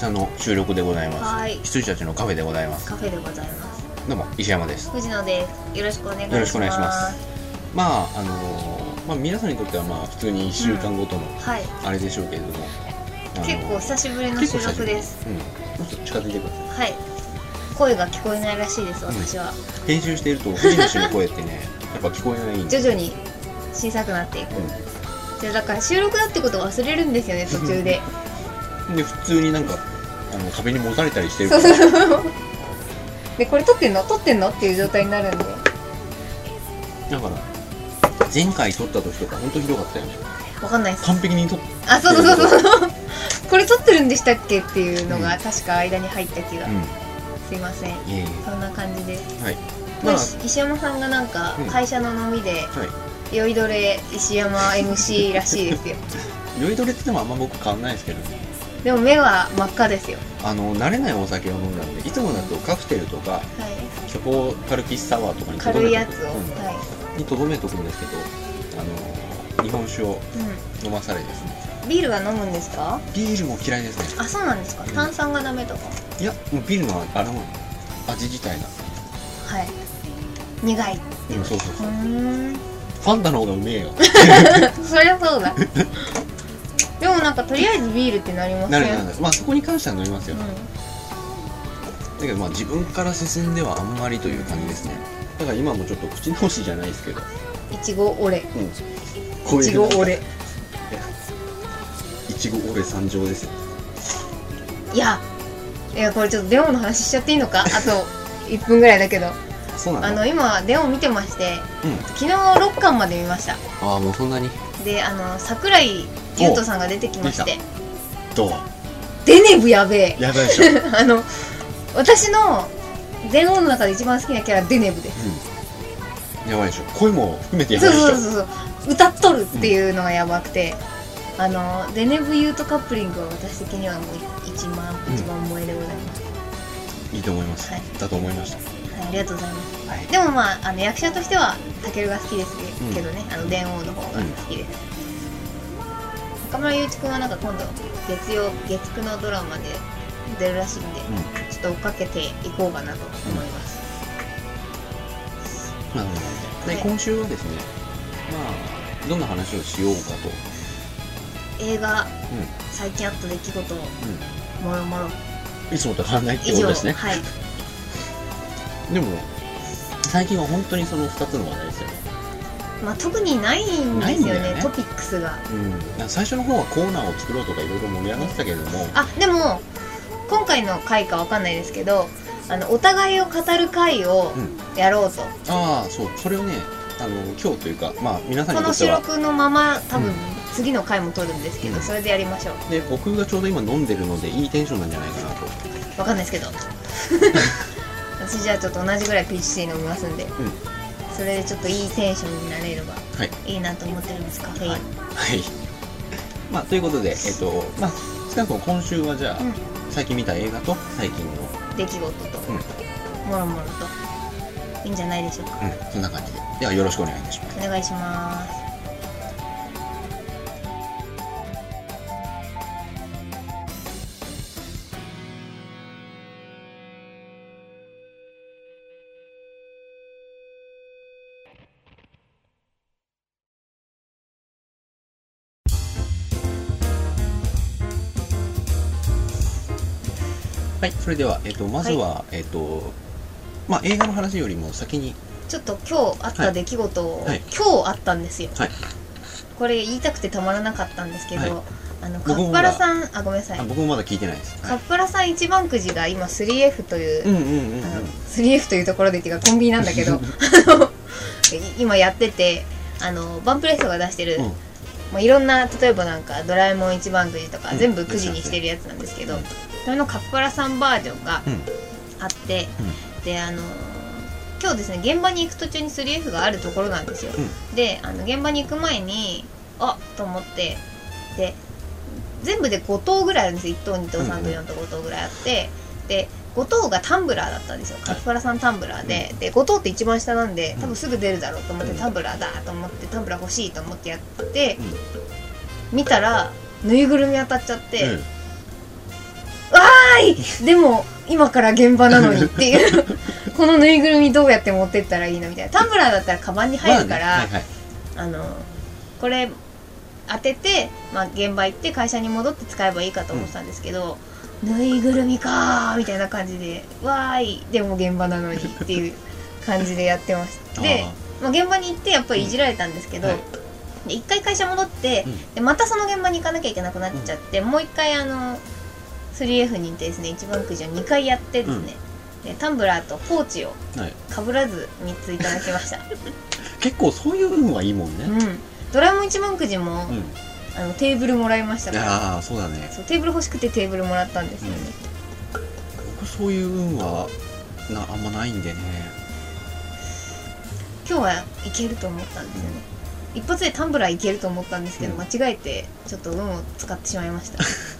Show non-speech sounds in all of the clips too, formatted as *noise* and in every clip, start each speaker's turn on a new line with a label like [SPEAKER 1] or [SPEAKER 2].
[SPEAKER 1] 々の収録でございます。
[SPEAKER 2] はい
[SPEAKER 1] 羊たちのカフェでございます。
[SPEAKER 2] カフェでございます
[SPEAKER 1] どうも、石山です。
[SPEAKER 2] 藤野ですよろしくお願いします
[SPEAKER 1] よろしくお願いしますまあ、あのーまあ、皆さんにとっては、まあ、普通に1週間ごとの、
[SPEAKER 2] はい
[SPEAKER 1] あれでしょうけれども。あのー
[SPEAKER 2] 結構久しぶりの収録です。
[SPEAKER 1] うん。ちょっと近づいてください。
[SPEAKER 2] はい声が聞こえないらしいです私は、
[SPEAKER 1] 編集していると、藤野氏の声ってね、*laughs* やっぱ聞こえないんで。
[SPEAKER 2] 徐々に小さくなっていく、じゃあだから収録だってことを忘れるんですよね途中で
[SPEAKER 1] うん。*laughs* で、普通になんか、あの壁にもたれたりしてる。から。*laughs*
[SPEAKER 2] でこれ撮ってんの？撮ってんの？っていう状態になるんで。
[SPEAKER 1] だから、前回撮った時とか、本当ひどかったよね。
[SPEAKER 2] わかんないです。
[SPEAKER 1] 完璧に撮っ
[SPEAKER 2] あそうそうそう。そうこ。れ撮ってるんでしたっけ？っていうのが
[SPEAKER 1] うん。
[SPEAKER 2] 確か間に入った気が、
[SPEAKER 1] うん。
[SPEAKER 2] すいません。
[SPEAKER 1] いえいえ。
[SPEAKER 2] そんな感じです、
[SPEAKER 1] はい。
[SPEAKER 2] まあ
[SPEAKER 1] まあ、、
[SPEAKER 2] 石山さんがなんか
[SPEAKER 1] うん。
[SPEAKER 2] 会社の飲みで
[SPEAKER 1] はい。
[SPEAKER 2] 酔いどれ石山 MC らしいですよ。*laughs*
[SPEAKER 1] 酔いどれって言ってもあんま僕変わんないですけど。ね。
[SPEAKER 2] でも目は真っ赤ですよ。
[SPEAKER 1] あの、慣れないお酒を飲んだんで、いつもだとカクテルとか、
[SPEAKER 2] はい。
[SPEAKER 1] チョコカルピスサワーとかにとど
[SPEAKER 2] 軽い
[SPEAKER 1] めとく
[SPEAKER 2] やつを、
[SPEAKER 1] うん
[SPEAKER 2] はい、
[SPEAKER 1] にとどめとくんですけど、あの、日本酒を
[SPEAKER 2] う
[SPEAKER 1] 飲まされですね。
[SPEAKER 2] ん、ビールは飲むんですか？
[SPEAKER 1] ビールも嫌いですね。
[SPEAKER 2] あそうなんですか。
[SPEAKER 1] うん。
[SPEAKER 2] 炭酸がダメとか、
[SPEAKER 1] いや、もうビールのあの味自体が。
[SPEAKER 2] はい。苦い
[SPEAKER 1] う。ん、そうそう
[SPEAKER 2] う。
[SPEAKER 1] そう。ファンタの方がうめえよ。*laughs*
[SPEAKER 2] そりゃそうだ *laughs* でもなんかとりあえずビールってなりません？
[SPEAKER 1] なるなるなる。まあそこに関しては飲みますよ。
[SPEAKER 2] う
[SPEAKER 1] だけどまあ自分から進んではあんまりという感じですね。だから今もちょっと口直しじゃないですけど。
[SPEAKER 2] んいちごオレ
[SPEAKER 1] うん。
[SPEAKER 2] いちごオレ
[SPEAKER 1] いちごオレ参上ですよ。
[SPEAKER 2] いやいやこれちょっとデオの話しちゃっていいのか？あと1分ぐらいだけど
[SPEAKER 1] そうなの？
[SPEAKER 2] あの今デオ見てまして
[SPEAKER 1] うん。
[SPEAKER 2] 昨日6巻まで見ました
[SPEAKER 1] ああ、もうそんなに？
[SPEAKER 2] であの桜井優斗さんが出てきまして
[SPEAKER 1] どう
[SPEAKER 2] デネブやべえ
[SPEAKER 1] やばいでしょ。うん。
[SPEAKER 2] あの私の電王の中で一番好きなキャラデネブです
[SPEAKER 1] やばいでしょ。声も含めてやば
[SPEAKER 2] そ
[SPEAKER 1] いうでしょ。
[SPEAKER 2] そうそうそう歌っとるっていうのがやばくて、あのデネブユートカップリングは私的にはもう一番
[SPEAKER 1] うん
[SPEAKER 2] 一番萌えでございます、
[SPEAKER 1] いいと思います。
[SPEAKER 2] はい
[SPEAKER 1] だと思いました。
[SPEAKER 2] はい、ありがとうございます
[SPEAKER 1] はい。
[SPEAKER 2] でもまああの役者としてはタケルが好きですけどね、あの電王の方が好きです、中村祐一君はなんか今度月曜月9のドラマで出るらしいんで、ちょっと追っかけていこうかなと思います、
[SPEAKER 1] なるほど。で、
[SPEAKER 2] はい
[SPEAKER 1] 今週はですね、まあ、どんな話をしようかと。
[SPEAKER 2] 映画
[SPEAKER 1] う
[SPEAKER 2] 最近あった出来事を
[SPEAKER 1] ん。
[SPEAKER 2] もろもろ
[SPEAKER 1] うん。いつもと変わらないってことですね。
[SPEAKER 2] はい *laughs*
[SPEAKER 1] でも、最近は本当にその2つの話題ですよね。
[SPEAKER 2] まあ特にないんですよね
[SPEAKER 1] ね。
[SPEAKER 2] トピックスが。
[SPEAKER 1] うん。最初の方はコーナーを作ろうとかいろいろ盛り上がってたけれども、
[SPEAKER 2] あでも今回の回かわかんないですけどあのお互いを語る回を
[SPEAKER 1] うん。
[SPEAKER 2] やろうと、
[SPEAKER 1] ああ、そう。それをね、あの、今日というか、まあ、皆さん
[SPEAKER 2] この
[SPEAKER 1] にとっては、
[SPEAKER 2] 収録のまま多分
[SPEAKER 1] うん。
[SPEAKER 2] 次の回も撮るんですけど、
[SPEAKER 1] うん。
[SPEAKER 2] それでやりましょう。
[SPEAKER 1] で、僕がちょうど今飲んでるので、いいテンションなんじゃないかなと。
[SPEAKER 2] わかんないですけど。*laughs* 私じゃあちょっと同じぐらいピーチティー飲みますんで、
[SPEAKER 1] ん
[SPEAKER 2] それでちょっといいテンションになれれば
[SPEAKER 1] はい。
[SPEAKER 2] いいなと思ってるんですカフェイン、
[SPEAKER 1] はい。はい。*laughs* まあ、ということで、えっと、まあ、少なくとも今週はじゃあ、
[SPEAKER 2] うん
[SPEAKER 1] 最近見た映画と最近の、
[SPEAKER 2] 出来事と、もろもろといいんじゃないでしょうか？
[SPEAKER 1] うん、そんな感じで。では、よろしくお願いいたします。
[SPEAKER 2] お願いします
[SPEAKER 1] それでは、えっと、まずは、えっと、まあ、映画の話よりも先に、
[SPEAKER 2] ちょっと今日あった出来事を、
[SPEAKER 1] はい。
[SPEAKER 2] 今日あったんですよ、
[SPEAKER 1] はい。
[SPEAKER 2] これ言いたくてたまらなかったんですけど、
[SPEAKER 1] はい。
[SPEAKER 2] あのカッパラさんあごめんなさい。
[SPEAKER 1] あ僕もまだ聞いてないです。
[SPEAKER 2] カッパラさん一番くじが今 3F という、
[SPEAKER 1] うんうんうんうん。
[SPEAKER 2] あの 3F というところでっていうかコンビニなんだけど *laughs* 今やっててあのバンプレッソが出してる、
[SPEAKER 1] うん。
[SPEAKER 2] まあ、いろんな例えばなんかドラえもん一番くじとか、
[SPEAKER 1] うん。
[SPEAKER 2] 全部くじにしてるやつなんですけど、
[SPEAKER 1] うん
[SPEAKER 2] それのカッパラさんバージョンが
[SPEAKER 1] うん。
[SPEAKER 2] あって、であの今日ですね現場に行く途中に 3F があるところなんですよ、
[SPEAKER 1] うん。
[SPEAKER 2] であの現場に行く前にあっと思ってで全部で5頭ぐらいあるんですよ。1頭2頭3頭4頭5頭ぐらいあってで5頭がタンブラーだったんですよ。カッパラさんタンブラーで、で5頭って一番下なんで多分すぐ出るだろうと思って、
[SPEAKER 1] うん。
[SPEAKER 2] タンブラーだと思ってタンブラー欲しいと思ってやって、見たらぬいぐるみ当たっちゃって、
[SPEAKER 1] うん
[SPEAKER 2] わーい！でも今から現場なのにっていう。*laughs* このぬいぐるみどうやって持ってったらいいのみたいな。タンブラーだったらカバンに入るから、
[SPEAKER 1] まあねはいはい。
[SPEAKER 2] あのこれ当てて、まあ、現場行って会社に戻って使えばいいかと思ってたんですけど、ぬいぐるみかーみたいな感じでわーい！でも現場なのにっていう感じでやってましたで
[SPEAKER 1] あ
[SPEAKER 2] まあ、現場に行ってやっぱりいじられたんですけど、
[SPEAKER 1] はい
[SPEAKER 2] で一回会社戻って、
[SPEAKER 1] うん。
[SPEAKER 2] でまたその現場に行かなきゃいけなくなっちゃって、もう一回あの 3F にですね一番くじを2回やってですね、でタンブラーとポーチを
[SPEAKER 1] はい、
[SPEAKER 2] かぶらず3ついただきました。*laughs*
[SPEAKER 1] 結構そういう運はいいもんね。
[SPEAKER 2] うん。ドラえもん一番くじも、
[SPEAKER 1] うん、
[SPEAKER 2] あのテーブルもらいましたから。
[SPEAKER 1] ああそうだね。
[SPEAKER 2] そうテーブル欲しくてテーブルもらったんですよね、
[SPEAKER 1] 僕そういう運はなあんまないんでね。
[SPEAKER 2] 今日はいけると思ったんですよね、一発でタンブラーいけると思ったんですけど、
[SPEAKER 1] うん。
[SPEAKER 2] 間違えてちょっと運を使ってしまいました *laughs*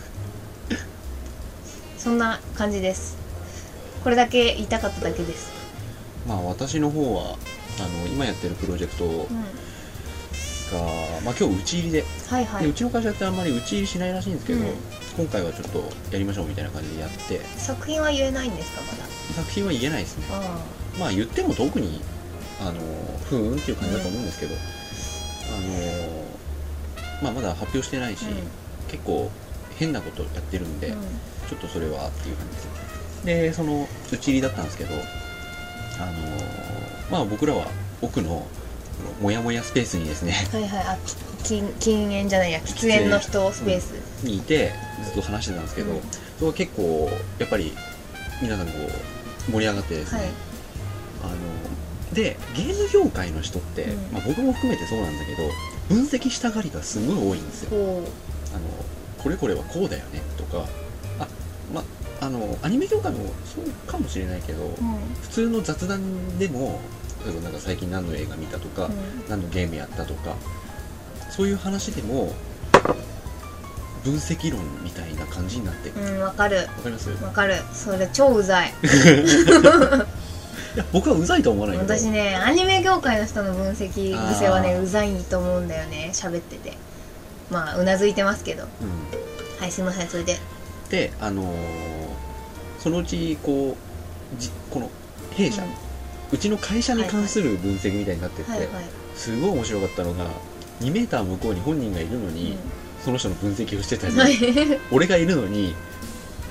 [SPEAKER 2] そんな感じです。これだけ言いたかっただけです、
[SPEAKER 1] まあ私の方はあの今やってるプロジェクト
[SPEAKER 2] うん、
[SPEAKER 1] が、まあ、今日打ち入りで,、
[SPEAKER 2] はいはい。
[SPEAKER 1] でうちの会社ってあんまり打ち入りしないらしいんですけど、
[SPEAKER 2] うん。
[SPEAKER 1] 今回はちょっとやりましょうみたいな感じでやって。
[SPEAKER 2] 作品は言えないんですかまだ？
[SPEAKER 1] 作品は言えないですね。
[SPEAKER 2] あ
[SPEAKER 1] まあ言っても特にあのふーんっていう感じだと思うん。ですけど、あのまあまだ発表してないし、
[SPEAKER 2] あ
[SPEAKER 1] 結構変なことやってるんで、
[SPEAKER 2] うん、うん
[SPEAKER 1] ちょっとそれはっていう感じ。ですでその打ち入りだったんですけどあのまあ僕らは奥のモヤモヤスペースにですね
[SPEAKER 2] はいはい。あき禁禁煙じゃないや喫煙の人スペース、
[SPEAKER 1] にいてずっと話してたんですけど、
[SPEAKER 2] うん。
[SPEAKER 1] それは結構やっぱり皆さんこう盛り上がってですね、
[SPEAKER 2] はい。
[SPEAKER 1] あのでゲーム業界の人って、
[SPEAKER 2] うん。
[SPEAKER 1] まあ、僕も含めてそうなんだけど分析したがりがすごい多いんですよ。
[SPEAKER 2] こ
[SPEAKER 1] あのこれこれはこうだよねとかあまあのアニメ業界もそうかもしれないけど、
[SPEAKER 2] う、うん。
[SPEAKER 1] 普通の雑談でも例えばなんか最近何の映画見たとか、
[SPEAKER 2] うん。
[SPEAKER 1] 何のゲームやったとかそういう話でも分析論みたいな感じになって
[SPEAKER 2] うん、わかる。
[SPEAKER 1] かります？い
[SPEAKER 2] わかる。それ超うざい。
[SPEAKER 1] や僕はうざいとは思わないけど。
[SPEAKER 2] 私ねアニメ業界の人の分析癖はねうざいと思うんだよね喋っててまあうなずいてますけど。
[SPEAKER 1] うん、
[SPEAKER 2] はいすいませんそれで。
[SPEAKER 1] であのーそのうちこうじこの弊社、うちの会社に関する分析みたいになってって、
[SPEAKER 2] はいはい、
[SPEAKER 1] すごい面白かったのが2メーター向こうに本人がいるのに、その人の分析をしてたり、
[SPEAKER 2] うん、はい。
[SPEAKER 1] 俺がいるのに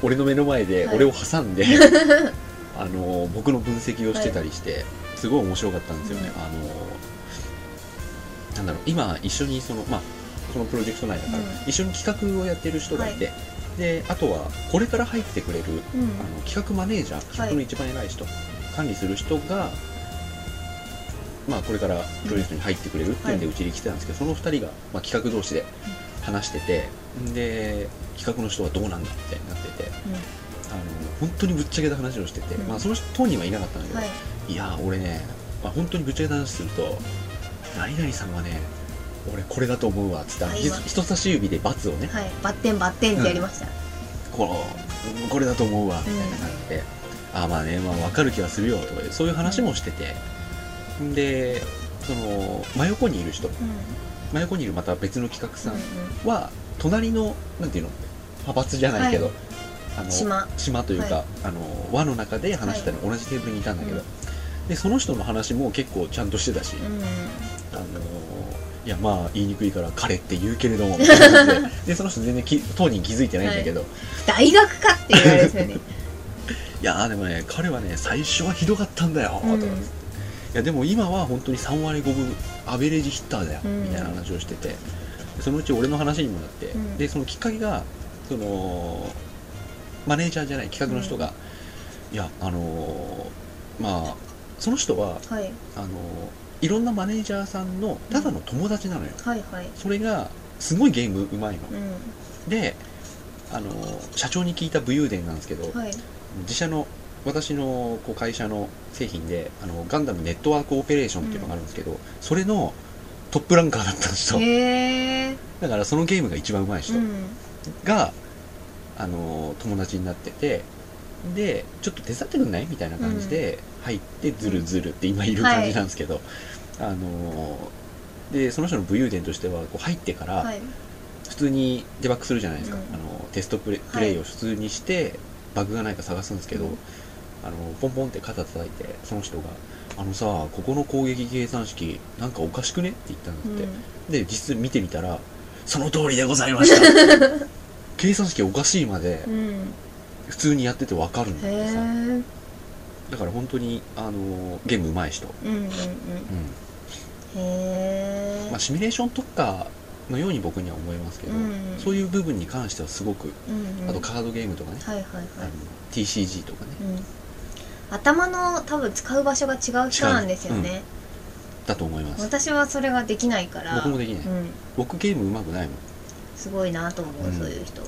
[SPEAKER 1] 俺の目の前で
[SPEAKER 2] はい。
[SPEAKER 1] 俺を挟んで、*laughs* あの僕の分析をしてたりして、すごい面白かったんですよね、
[SPEAKER 2] うん
[SPEAKER 1] あのなんだろう今一緒にそのまあそのプロジェクト内だから、
[SPEAKER 2] うん。
[SPEAKER 1] 一緒に企画をやってる人がいて、であとはこれから入ってくれる
[SPEAKER 2] うん。
[SPEAKER 1] あの企画マネージャー企画の一番偉い人、管理する人がまあこれからプロジェクトに入ってくれるっていうん。でうちに来てたんですけど、その2人が、まあ、企画同士で話しててで企画の人はどうなんだみたいになっててあの本当にぶっちゃけた話をしてて、
[SPEAKER 2] うん。
[SPEAKER 1] まあ、その人当人はいなかったんだけど、
[SPEAKER 2] はい。
[SPEAKER 1] い、やー俺ね、まあ、本当にぶっちゃけた話すると何々さんはね俺これだと思うわっつって、人差し指で×をね、
[SPEAKER 2] はい。バッテンバッテンってやりました、
[SPEAKER 1] このこれだと思うわみたいな感じで、ああまあね、まあ、分かる気がするよとかでそういう話もしてて、でその真横にいる人。
[SPEAKER 2] うん。
[SPEAKER 1] 真横にいるまた別の企画さ
[SPEAKER 2] うん
[SPEAKER 1] ん。は隣のなんていうの？派閥じゃないけど、
[SPEAKER 2] はい。
[SPEAKER 1] あの
[SPEAKER 2] 島。
[SPEAKER 1] 島というか、
[SPEAKER 2] はい。
[SPEAKER 1] あの輪の中で話してたの、同じテーブルにいたんだけど、
[SPEAKER 2] うん。
[SPEAKER 1] でその人の話も結構ちゃんとしてたし、
[SPEAKER 2] うんうん。
[SPEAKER 1] あのいやまあ言いにくいから彼って言うけれども *laughs* ででその人全然き当人気づいてないんだけど、
[SPEAKER 2] 大学かっていうあれですよね。*laughs*
[SPEAKER 1] いやーでもね彼はね最初はひどかったんだよ、
[SPEAKER 2] うん。
[SPEAKER 1] とかいやでも今は本当に3割5分アベレージヒッターだよ、
[SPEAKER 2] うん。
[SPEAKER 1] みたいな話をしてて。でそのうち俺の話にもなって、
[SPEAKER 2] うん。
[SPEAKER 1] でそのきっかけがそのマネージャーじゃない企画の人が、いやあのーまあその人は
[SPEAKER 2] はい。
[SPEAKER 1] あのーいろんなマネージャーさんのただの友達なのよ、
[SPEAKER 2] はいはい。
[SPEAKER 1] それがすごいゲームうまいの、
[SPEAKER 2] う
[SPEAKER 1] であのー社長に聞いた武勇伝なんですけど、
[SPEAKER 2] んはい。
[SPEAKER 1] 自社の私のこう会社の製品であのガンダムネットワークオペレーションっていうのがあるんですけど、それのトップランカーだったんですよ。
[SPEAKER 2] へえ
[SPEAKER 1] だからそのゲームが一番うまい人
[SPEAKER 2] うん。
[SPEAKER 1] が、あの友達になっててでちょっと手伝ってくんない？みたいな感じで入ってズルズルって今いる感じなんですけど、あのでその人の武勇伝としてはこう入ってから、
[SPEAKER 2] はい。
[SPEAKER 1] 普通にデバッグするじゃないですか、
[SPEAKER 2] うん。
[SPEAKER 1] あのテストプレプレイを普通にして、バグがないか探すんですけど、
[SPEAKER 2] うん。
[SPEAKER 1] あのポンポンって肩叩いてその人が「あのさここの攻撃計算式なんかおかしくね?」って言ったんだって、で実見てみたら「その通りでございました」*laughs* 計算式おかしいまで
[SPEAKER 2] うん。うん
[SPEAKER 1] 普通にやっててわかるんだ
[SPEAKER 2] へ
[SPEAKER 1] ってさ
[SPEAKER 2] え
[SPEAKER 1] だから本当にあのゲーム上手い人、
[SPEAKER 2] うんうんうん。
[SPEAKER 1] うんまあ、シミュレーション特化のように僕には思いますけど、
[SPEAKER 2] うん
[SPEAKER 1] そういう部分に関してはすごく
[SPEAKER 2] うんうん。
[SPEAKER 1] あとカードゲームとかね、
[SPEAKER 2] はいはいはい。
[SPEAKER 1] あの TCG とかね。
[SPEAKER 2] うん。頭の多分使う場所が違う人なんですよね、
[SPEAKER 1] だと思います。
[SPEAKER 2] 私はそれができないから。
[SPEAKER 1] 僕もできない、
[SPEAKER 2] うん、
[SPEAKER 1] 僕ゲーム上手くないもん。
[SPEAKER 2] すごいなと思う、
[SPEAKER 1] うん。
[SPEAKER 2] そういう人は。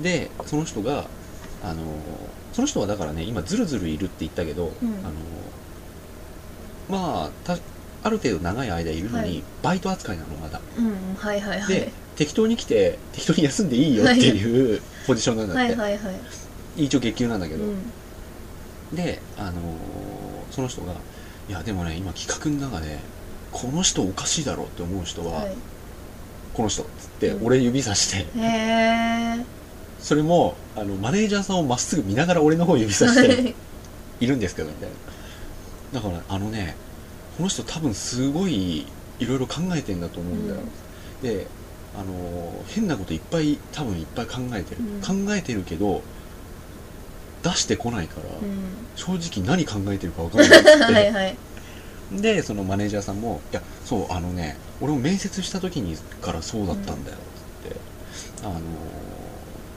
[SPEAKER 1] でその人があのその人はだからね今ズルズルいるって言ったけど、
[SPEAKER 2] うん。
[SPEAKER 1] あのまあたある程度長い間いるのに、
[SPEAKER 2] はい。
[SPEAKER 1] バイト扱いなのまだ。
[SPEAKER 2] うんうんはいはいはい。
[SPEAKER 1] で適当に来て適当に休んでいいよっていうポジションなんだって、
[SPEAKER 2] はいはいはい。
[SPEAKER 1] 一応月給なんだけど、
[SPEAKER 2] うん。
[SPEAKER 1] であのその人がいやでもね今企画の中でこの人おかしいだろうって思う人は、
[SPEAKER 2] は
[SPEAKER 1] この人っつって
[SPEAKER 2] うん。
[SPEAKER 1] 俺指さして、
[SPEAKER 2] い、へえ
[SPEAKER 1] それもあのマネージャーさんをまっすぐ見ながら俺の方指さしているんですけどみたいな。だからあのねこの人多分すごいいろいろ考えてんだと思うんだよ、であの変なこといっぱい多分いっぱい考えてる、
[SPEAKER 2] うん。
[SPEAKER 1] 考えてるけど出してこないから、
[SPEAKER 2] うん。
[SPEAKER 1] 正直何考えてるか分かんないって。*laughs*
[SPEAKER 2] はいはい。
[SPEAKER 1] でそのマネージャーさんも「いやそうあのね俺も面接した時にからそうだったんだよ」つって、あの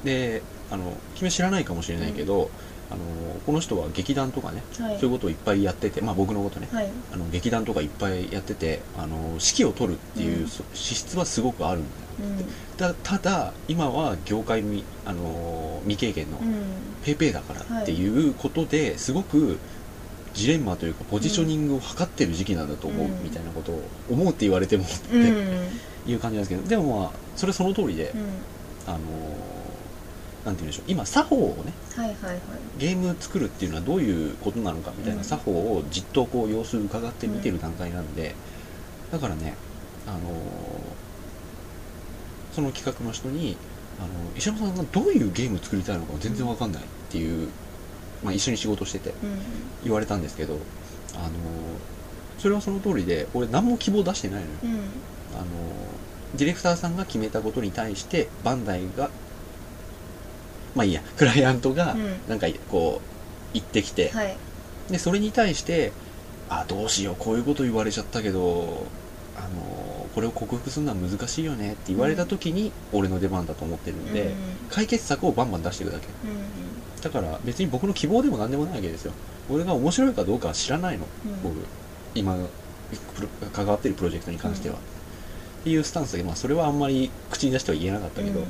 [SPEAKER 1] であの君は知らないかもしれないけど、あのこの人は劇団とかね、
[SPEAKER 2] はい。
[SPEAKER 1] そういうことをいっぱいやっててまあ僕のことね
[SPEAKER 2] はい。
[SPEAKER 1] あの劇団とかいっぱいやっててあの指揮を取るっていう、資質はすごくあるんだよ
[SPEAKER 2] うん。
[SPEAKER 1] たただ今は業界未あの未経験の
[SPEAKER 2] うん。
[SPEAKER 1] ペーペーだからっていうことですごくジレンマというかポジショニングを図ってる時期なんだと思う
[SPEAKER 2] うん。
[SPEAKER 1] みたいなことを思うって言われてもって
[SPEAKER 2] うん。
[SPEAKER 1] いう感じなんですけどでもまあそれその通りで
[SPEAKER 2] うん。
[SPEAKER 1] あのなんて言うんでしょう。今作法をね
[SPEAKER 2] はいはいはい。
[SPEAKER 1] ゲーム作るっていうのはどういうことなのかみたいな
[SPEAKER 2] うん。
[SPEAKER 1] 作法をじっとこう様子伺って見てる段階なんでだからねあのその企画の人にあの石山さんがどういうゲーム作りたいのか全然わかんないっていう、まあ、一緒に仕事してて
[SPEAKER 2] うん
[SPEAKER 1] 言われたんですけどあのそれはその通りで俺何も希望出してないのよ。
[SPEAKER 2] うん。
[SPEAKER 1] あのディレクターさんが決めたことに対してバンダイがまあいいやクライアントが
[SPEAKER 2] うん。
[SPEAKER 1] なんかこう言ってきて、
[SPEAKER 2] はい。
[SPEAKER 1] でそれに対してあどうしようこういうこと言われちゃったけどあのこれを克服するのは難しいよねって言われた時に俺の出番だと思ってるんで、
[SPEAKER 2] うん。
[SPEAKER 1] 解決策をバンバン出していくだけ。
[SPEAKER 2] うん
[SPEAKER 1] だから別に僕の希望でも何でもないわけですよ。俺が面白いかどうかは知らないの
[SPEAKER 2] うん。
[SPEAKER 1] 僕。今関わってるプロジェクトに関しては、っていうスタンスで、まあ、それはあんまり口に出しては言えなかったけど、
[SPEAKER 2] うん。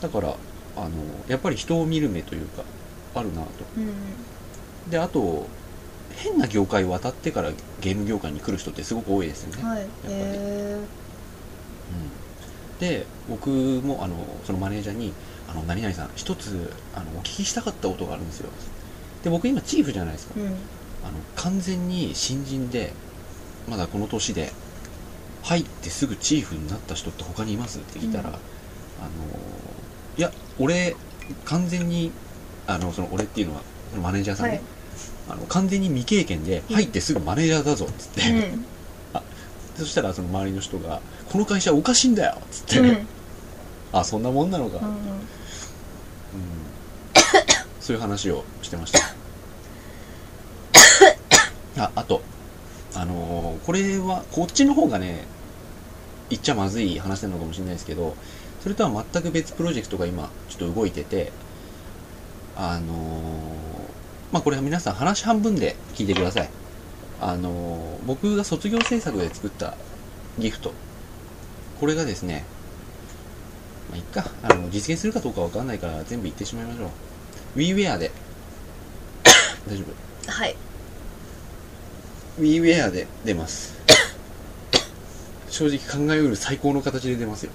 [SPEAKER 1] だからあのやっぱり人を見る目というかあるなと。
[SPEAKER 2] うん。
[SPEAKER 1] であと変な業界を渡ってからゲーム業界に来る人ってすごく多いですよね、
[SPEAKER 2] はい。
[SPEAKER 1] ぱり。
[SPEAKER 2] へ
[SPEAKER 1] うん、で僕もあのそのマネージャーに「あの何々さん一つあのお聞きしたかったことがあるんですよ」で僕今チーフじゃないですか、
[SPEAKER 2] えうん。
[SPEAKER 1] あの完全に新人でまだこの年で入ってすぐチーフになった人って他にいますって聞いたら、
[SPEAKER 2] うん。
[SPEAKER 1] あのいや俺完全にあのその俺っていうのはマネージャーさんね、
[SPEAKER 2] はい。
[SPEAKER 1] あの完全に未経験で入ってすぐマネージャーだぞっつって、
[SPEAKER 2] うん。
[SPEAKER 1] そしたらその周りの人が「この会社おかしいんだよ」っつって、
[SPEAKER 2] うん。
[SPEAKER 1] あそんなもんなのか、
[SPEAKER 2] うん
[SPEAKER 1] うん。そういう話をしてました。ああとあのーこれはこっちの方がね言っちゃまずい話なのかもしれないですけどそれとは全く別プロジェクトが今ちょっと動いててあのーまあこれは皆さん話半分で聞いてください。あのー僕が卒業制作で作ったギフト。これがですねまあいっか。あの実現するかどうかわかんないから全部言ってしまいましょう。WeWare で。*coughs* 大丈夫？
[SPEAKER 2] はい。
[SPEAKER 1] WeWare で出ます。*coughs* *coughs* 正直考えうる最高の形で出ますよ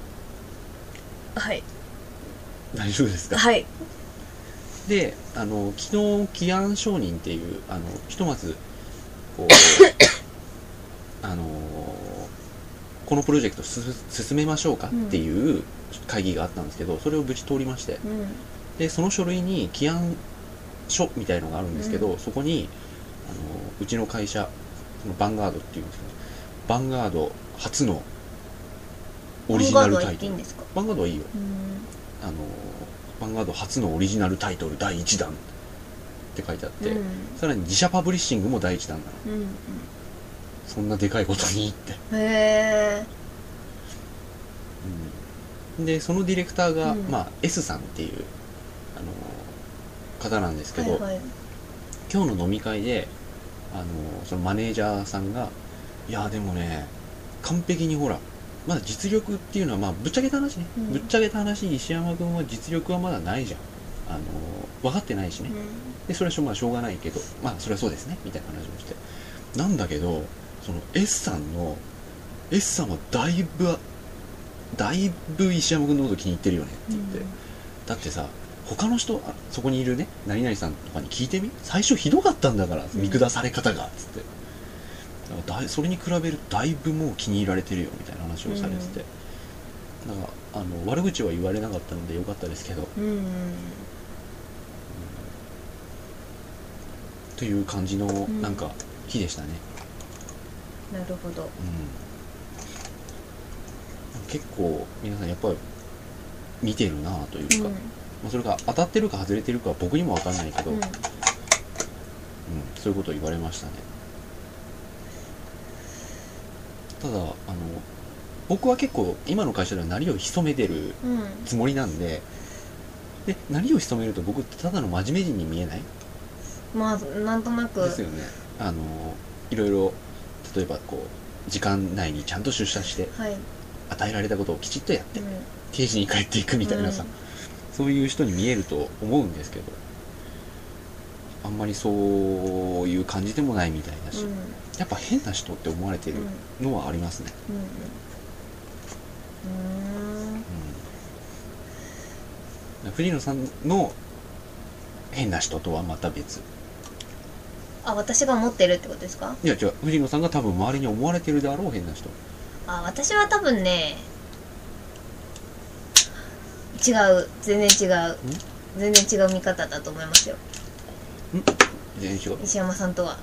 [SPEAKER 2] はい。
[SPEAKER 1] 大丈夫ですか？
[SPEAKER 2] はい。
[SPEAKER 1] であの昨日起案承認っていうあのひとまずこう *coughs* あのこのプロジェクトす進めましょうかっていう会議があったんですけどそれを無事通りまして。
[SPEAKER 2] うん。
[SPEAKER 1] でその書類に起案書みたいのがあるんですけど、
[SPEAKER 2] うん。
[SPEAKER 1] そこにあのうちの会社そのバンガードっていうんですけどバンガード初のオリジナルタイトル。
[SPEAKER 2] バンガードはいいんですか？
[SPEAKER 1] バンガードはいいよ。
[SPEAKER 2] うん。
[SPEAKER 1] あのバンガード初のオリジナルタイトル第1弾って書いてあって、
[SPEAKER 2] うん。
[SPEAKER 1] さらに自社パブリッシングも第1弾なの。
[SPEAKER 2] うん
[SPEAKER 1] そんなでかいことにって、
[SPEAKER 2] うんへえ
[SPEAKER 1] うん。でそのディレクターが、
[SPEAKER 2] うん。
[SPEAKER 1] まあ、S さんっていうあの方なんですけど、
[SPEAKER 2] はいはい。
[SPEAKER 1] 今日の飲み会であのそのマネージャーさんが「いやでもね完璧にほらまだ実力っていうのはまあぶっちゃけた話ね、
[SPEAKER 2] うん。
[SPEAKER 1] ぶっちゃけた話石山君は実力はまだないじゃん。あの分かってないしね、でそれはしょ,、まあ、しょうがないけどまあそれはそうですね。みたいな話をして。なんだけどその S さんの S さんはだいぶだいぶ石山君のこと気に入ってるよね。って言って、だってさ他の人あそこにいるね何々さんとかに聞いてみ？最初ひどかったんだから
[SPEAKER 2] うん
[SPEAKER 1] 見下され方が。つってだそれに比べるとだいぶもう気に入られてるよみたいな話をされてて、だからあの悪口は言われなかったのでよかったですけど。
[SPEAKER 2] うん。うん。
[SPEAKER 1] という感じの
[SPEAKER 2] ん。
[SPEAKER 1] なんか日でしたね、
[SPEAKER 2] なるほど。
[SPEAKER 1] うん。結構皆さんやっぱり見てるなというか、まあ、それが当たってるか外れてるかは僕にも分かんないけど、
[SPEAKER 2] うん。
[SPEAKER 1] うん。そういうことを言われましたねただあの僕は結構今の会社では何を潜めてる
[SPEAKER 2] うん。うん
[SPEAKER 1] つもりなんでで何を潜めると僕ってただの真面目人に見えない？
[SPEAKER 2] まあなんとなく。
[SPEAKER 1] ですよね。あのいろいろ例えばこう時間内にちゃんと出社して
[SPEAKER 2] はい。
[SPEAKER 1] 与えられたことをきちっとやって
[SPEAKER 2] うん。
[SPEAKER 1] 定時に帰っていくみたいなさ、そういう人に見えると思うんですけどあんまりそういう感じでもないみたいだし、
[SPEAKER 2] うん。
[SPEAKER 1] やっぱ変な人って思われてるのはありますね、
[SPEAKER 2] うん。
[SPEAKER 1] 藤野さんの変な人とはまた別。
[SPEAKER 2] あ私が持ってるってことですか？
[SPEAKER 1] いや違う。藤野さんが多分周りに思われてるであろう変な人。
[SPEAKER 2] あ私は多分ね違う。全然違う。全然違う見方だと思いますよ石山さんとは？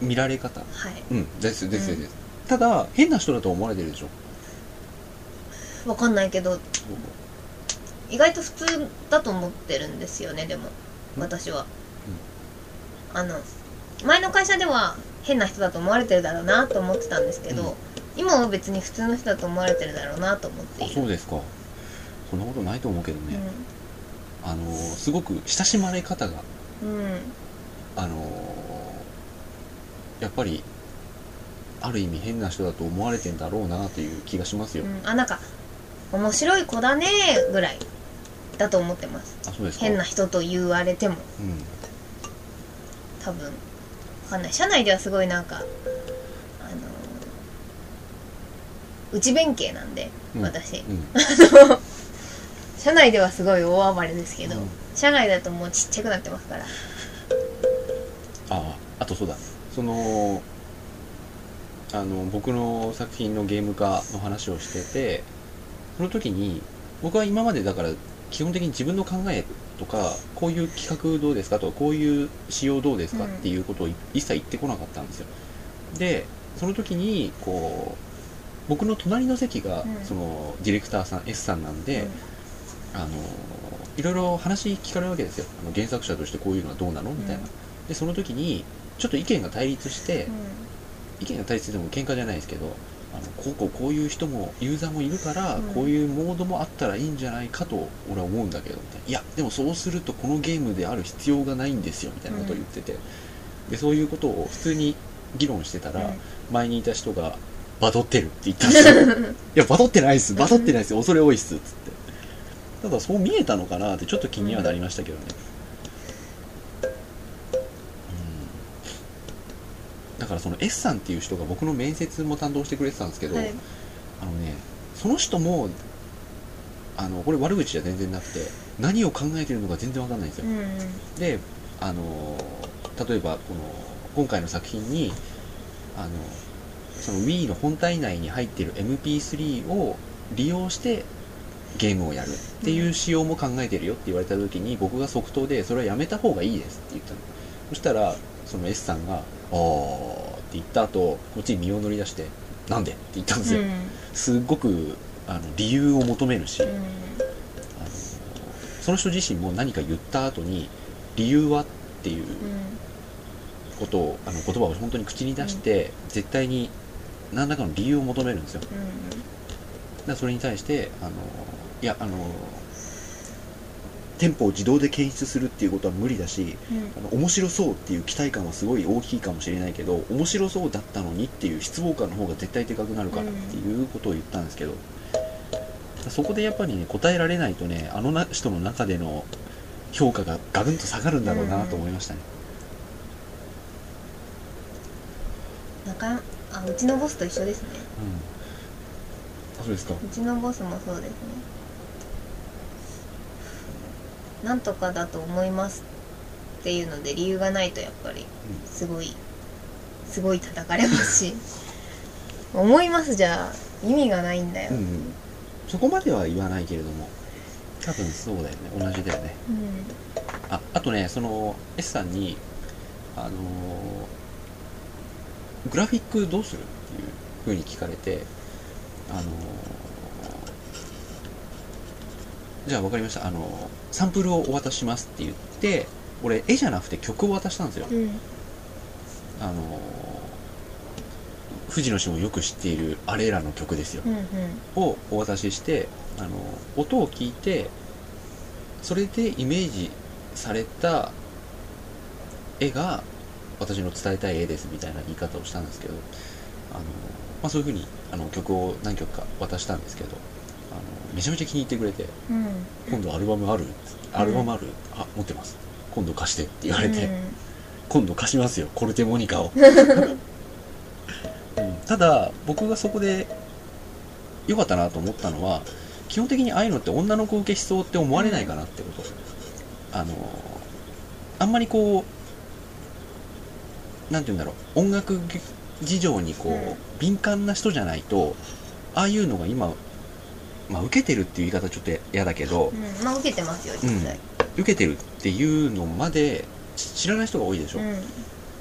[SPEAKER 1] 見られ方。
[SPEAKER 2] はい。
[SPEAKER 1] うん。ですです
[SPEAKER 2] うん。
[SPEAKER 1] です、ただ変な人だと思われてるでしょ？
[SPEAKER 2] わかんないけど意外と普通だと思ってるんですよねでも。
[SPEAKER 1] ん？
[SPEAKER 2] 私は、あの前の会社では変な人だと思われてるだろうなと思ってたんですけど、
[SPEAKER 1] うん。
[SPEAKER 2] 今は別に普通の人だと思われてるだろうなと思って
[SPEAKER 1] あ
[SPEAKER 2] いる。
[SPEAKER 1] そうですか。そんなことないと思うけどね、あのすごく親しまれ方が
[SPEAKER 2] うん、うん、
[SPEAKER 1] あのやっぱりある意味変な人だと思われてんだろうなという気がしますよ、
[SPEAKER 2] うん、あなんか面白い子だねぐらいだと思ってます。
[SPEAKER 1] あそうですか。
[SPEAKER 2] 変な人と言われても。
[SPEAKER 1] うん。
[SPEAKER 2] 多分わかんない。社内ではすごいなんかあの内弁慶なんで、
[SPEAKER 1] うん。
[SPEAKER 2] 私。
[SPEAKER 1] うん *laughs*
[SPEAKER 2] 社内ではすごい大暴れですけど、
[SPEAKER 1] うん。
[SPEAKER 2] 社外だともうちっちゃくなってますから。
[SPEAKER 1] あああとそうだ。そのあの僕の作品のゲーム化の話をしててその時に僕は今までだから基本的に自分の考えとかこういう企画どうですかとかこういう仕様どうですか
[SPEAKER 2] うん
[SPEAKER 1] っていうことをい一切言ってこなかったんですよ。でその時にこう僕の隣の席が
[SPEAKER 2] うん。
[SPEAKER 1] そのディレクターさん S さんなんで、
[SPEAKER 2] うん
[SPEAKER 1] あのいろいろ話聞かれるわけですよ。あの原作者としてこういうのはどうなの？みたいな、
[SPEAKER 2] うん。
[SPEAKER 1] でその時にちょっと意見が対立して、
[SPEAKER 2] うん。
[SPEAKER 1] 意見が対立でも喧嘩じゃないですけどあのこうこうこういう人もユーザーもいるから、
[SPEAKER 2] うん。
[SPEAKER 1] こういうモードもあったらいいんじゃないかと俺は思うんだけどみたいな。いやでもそうするとこのゲームである必要がないんですよみたいなことを言ってて、でそういうことを普通に議論してたら、前にいた人がバトってるって言ったんですよ。*laughs* いやバトってないっす。バトってないっす。恐れ多いっす。っつってただそう見えたのかなってちょっと気にはなりましたけどね、うん。だからその S さんっていう人が僕の面接も担当してくれてたんですけど、
[SPEAKER 2] はい。
[SPEAKER 1] あのねその人もあのこれ悪口じゃ全然なくて何を考えてるのか全然わかんないんですよ、
[SPEAKER 2] うん。うん
[SPEAKER 1] であの例えばこの今回の作品にあのその Wii の本体内に入っている MP3 を利用してゲームをやるっていう仕様も考えてるよって言われた時に僕が即答でそれはやめた方がいいですって言ったの。そしたらその S さんが「ああ」って言った後こっちに身を乗り出して「なんで?」って言ったんですよ、すっごくあの理由を求めるし、
[SPEAKER 2] うん。
[SPEAKER 1] あのその人自身も何か言った後に理由はっていうことをあの言葉を本当に口に出して、絶対に何らかの理由を求めるんですよ。だか
[SPEAKER 2] うん
[SPEAKER 1] らそれに対してあのいやあのテンポを自動で検出するっていうことは無理だし
[SPEAKER 2] うん。
[SPEAKER 1] あの面白そうっていう期待感はすごい大きいかもしれないけど面白そうだったのにっていう失望感の方が絶対でかくなるからっていうことを言ったんですけど、そこでやっぱりね答えられないとねあのな人の中での評価がガクンと下がるんだろうなと思いましたね、
[SPEAKER 2] なんかあうちのボスと一緒ですね。
[SPEAKER 1] うん。あそうですか。
[SPEAKER 2] うちのボスもそうですねなんとかだと思いますっていうので理由がないとやっぱりすごいすごい叩かれますし。*laughs* 思いますじゃ意味がないんだよ、
[SPEAKER 1] うん、うん、そこまでは言わないけれども。多分そうだよね。同じだよね。
[SPEAKER 2] うん。
[SPEAKER 1] ああとねその S さんにあのーグラフィックどうするっていうふうに聞かれてあのーじゃあ分かりました。あのーサンプルをお渡ししますって言って俺絵じゃなくて曲を渡したんですよ。
[SPEAKER 2] うん。
[SPEAKER 1] あのー藤野氏もよく知っているあれらの曲ですよ。
[SPEAKER 2] うんうん。
[SPEAKER 1] をお渡ししてあの音を聞いてそれでイメージされた絵が私の伝えたい絵ですみたいな言い方をしたんですけどあの、まあ、そういうふうにあの曲を何曲か渡したんですけどめちゃめちゃ気に入ってくれて
[SPEAKER 2] うん「
[SPEAKER 1] 今度アルバムある?」アルバムある、あ持ってます。今度貸して」って言われて、
[SPEAKER 2] うん。
[SPEAKER 1] 今度貸しますよ。コルテモニカを、*laughs* うん。ただ僕がそこで良かったなと思ったのは基本的にああいうのって女の子受けしそうって思われないかなってこと、あのあんまりこうなんて言うんだろう。音楽事情にこう、
[SPEAKER 2] うん。
[SPEAKER 1] 敏感な人じゃないとああいうのが今まあ受けてるっていう言い方ちょっと嫌だけど、
[SPEAKER 2] うん。まあ受けてますよ実際。
[SPEAKER 1] 受けてるっていうのまで知知らない人が多いでしょ、
[SPEAKER 2] うん。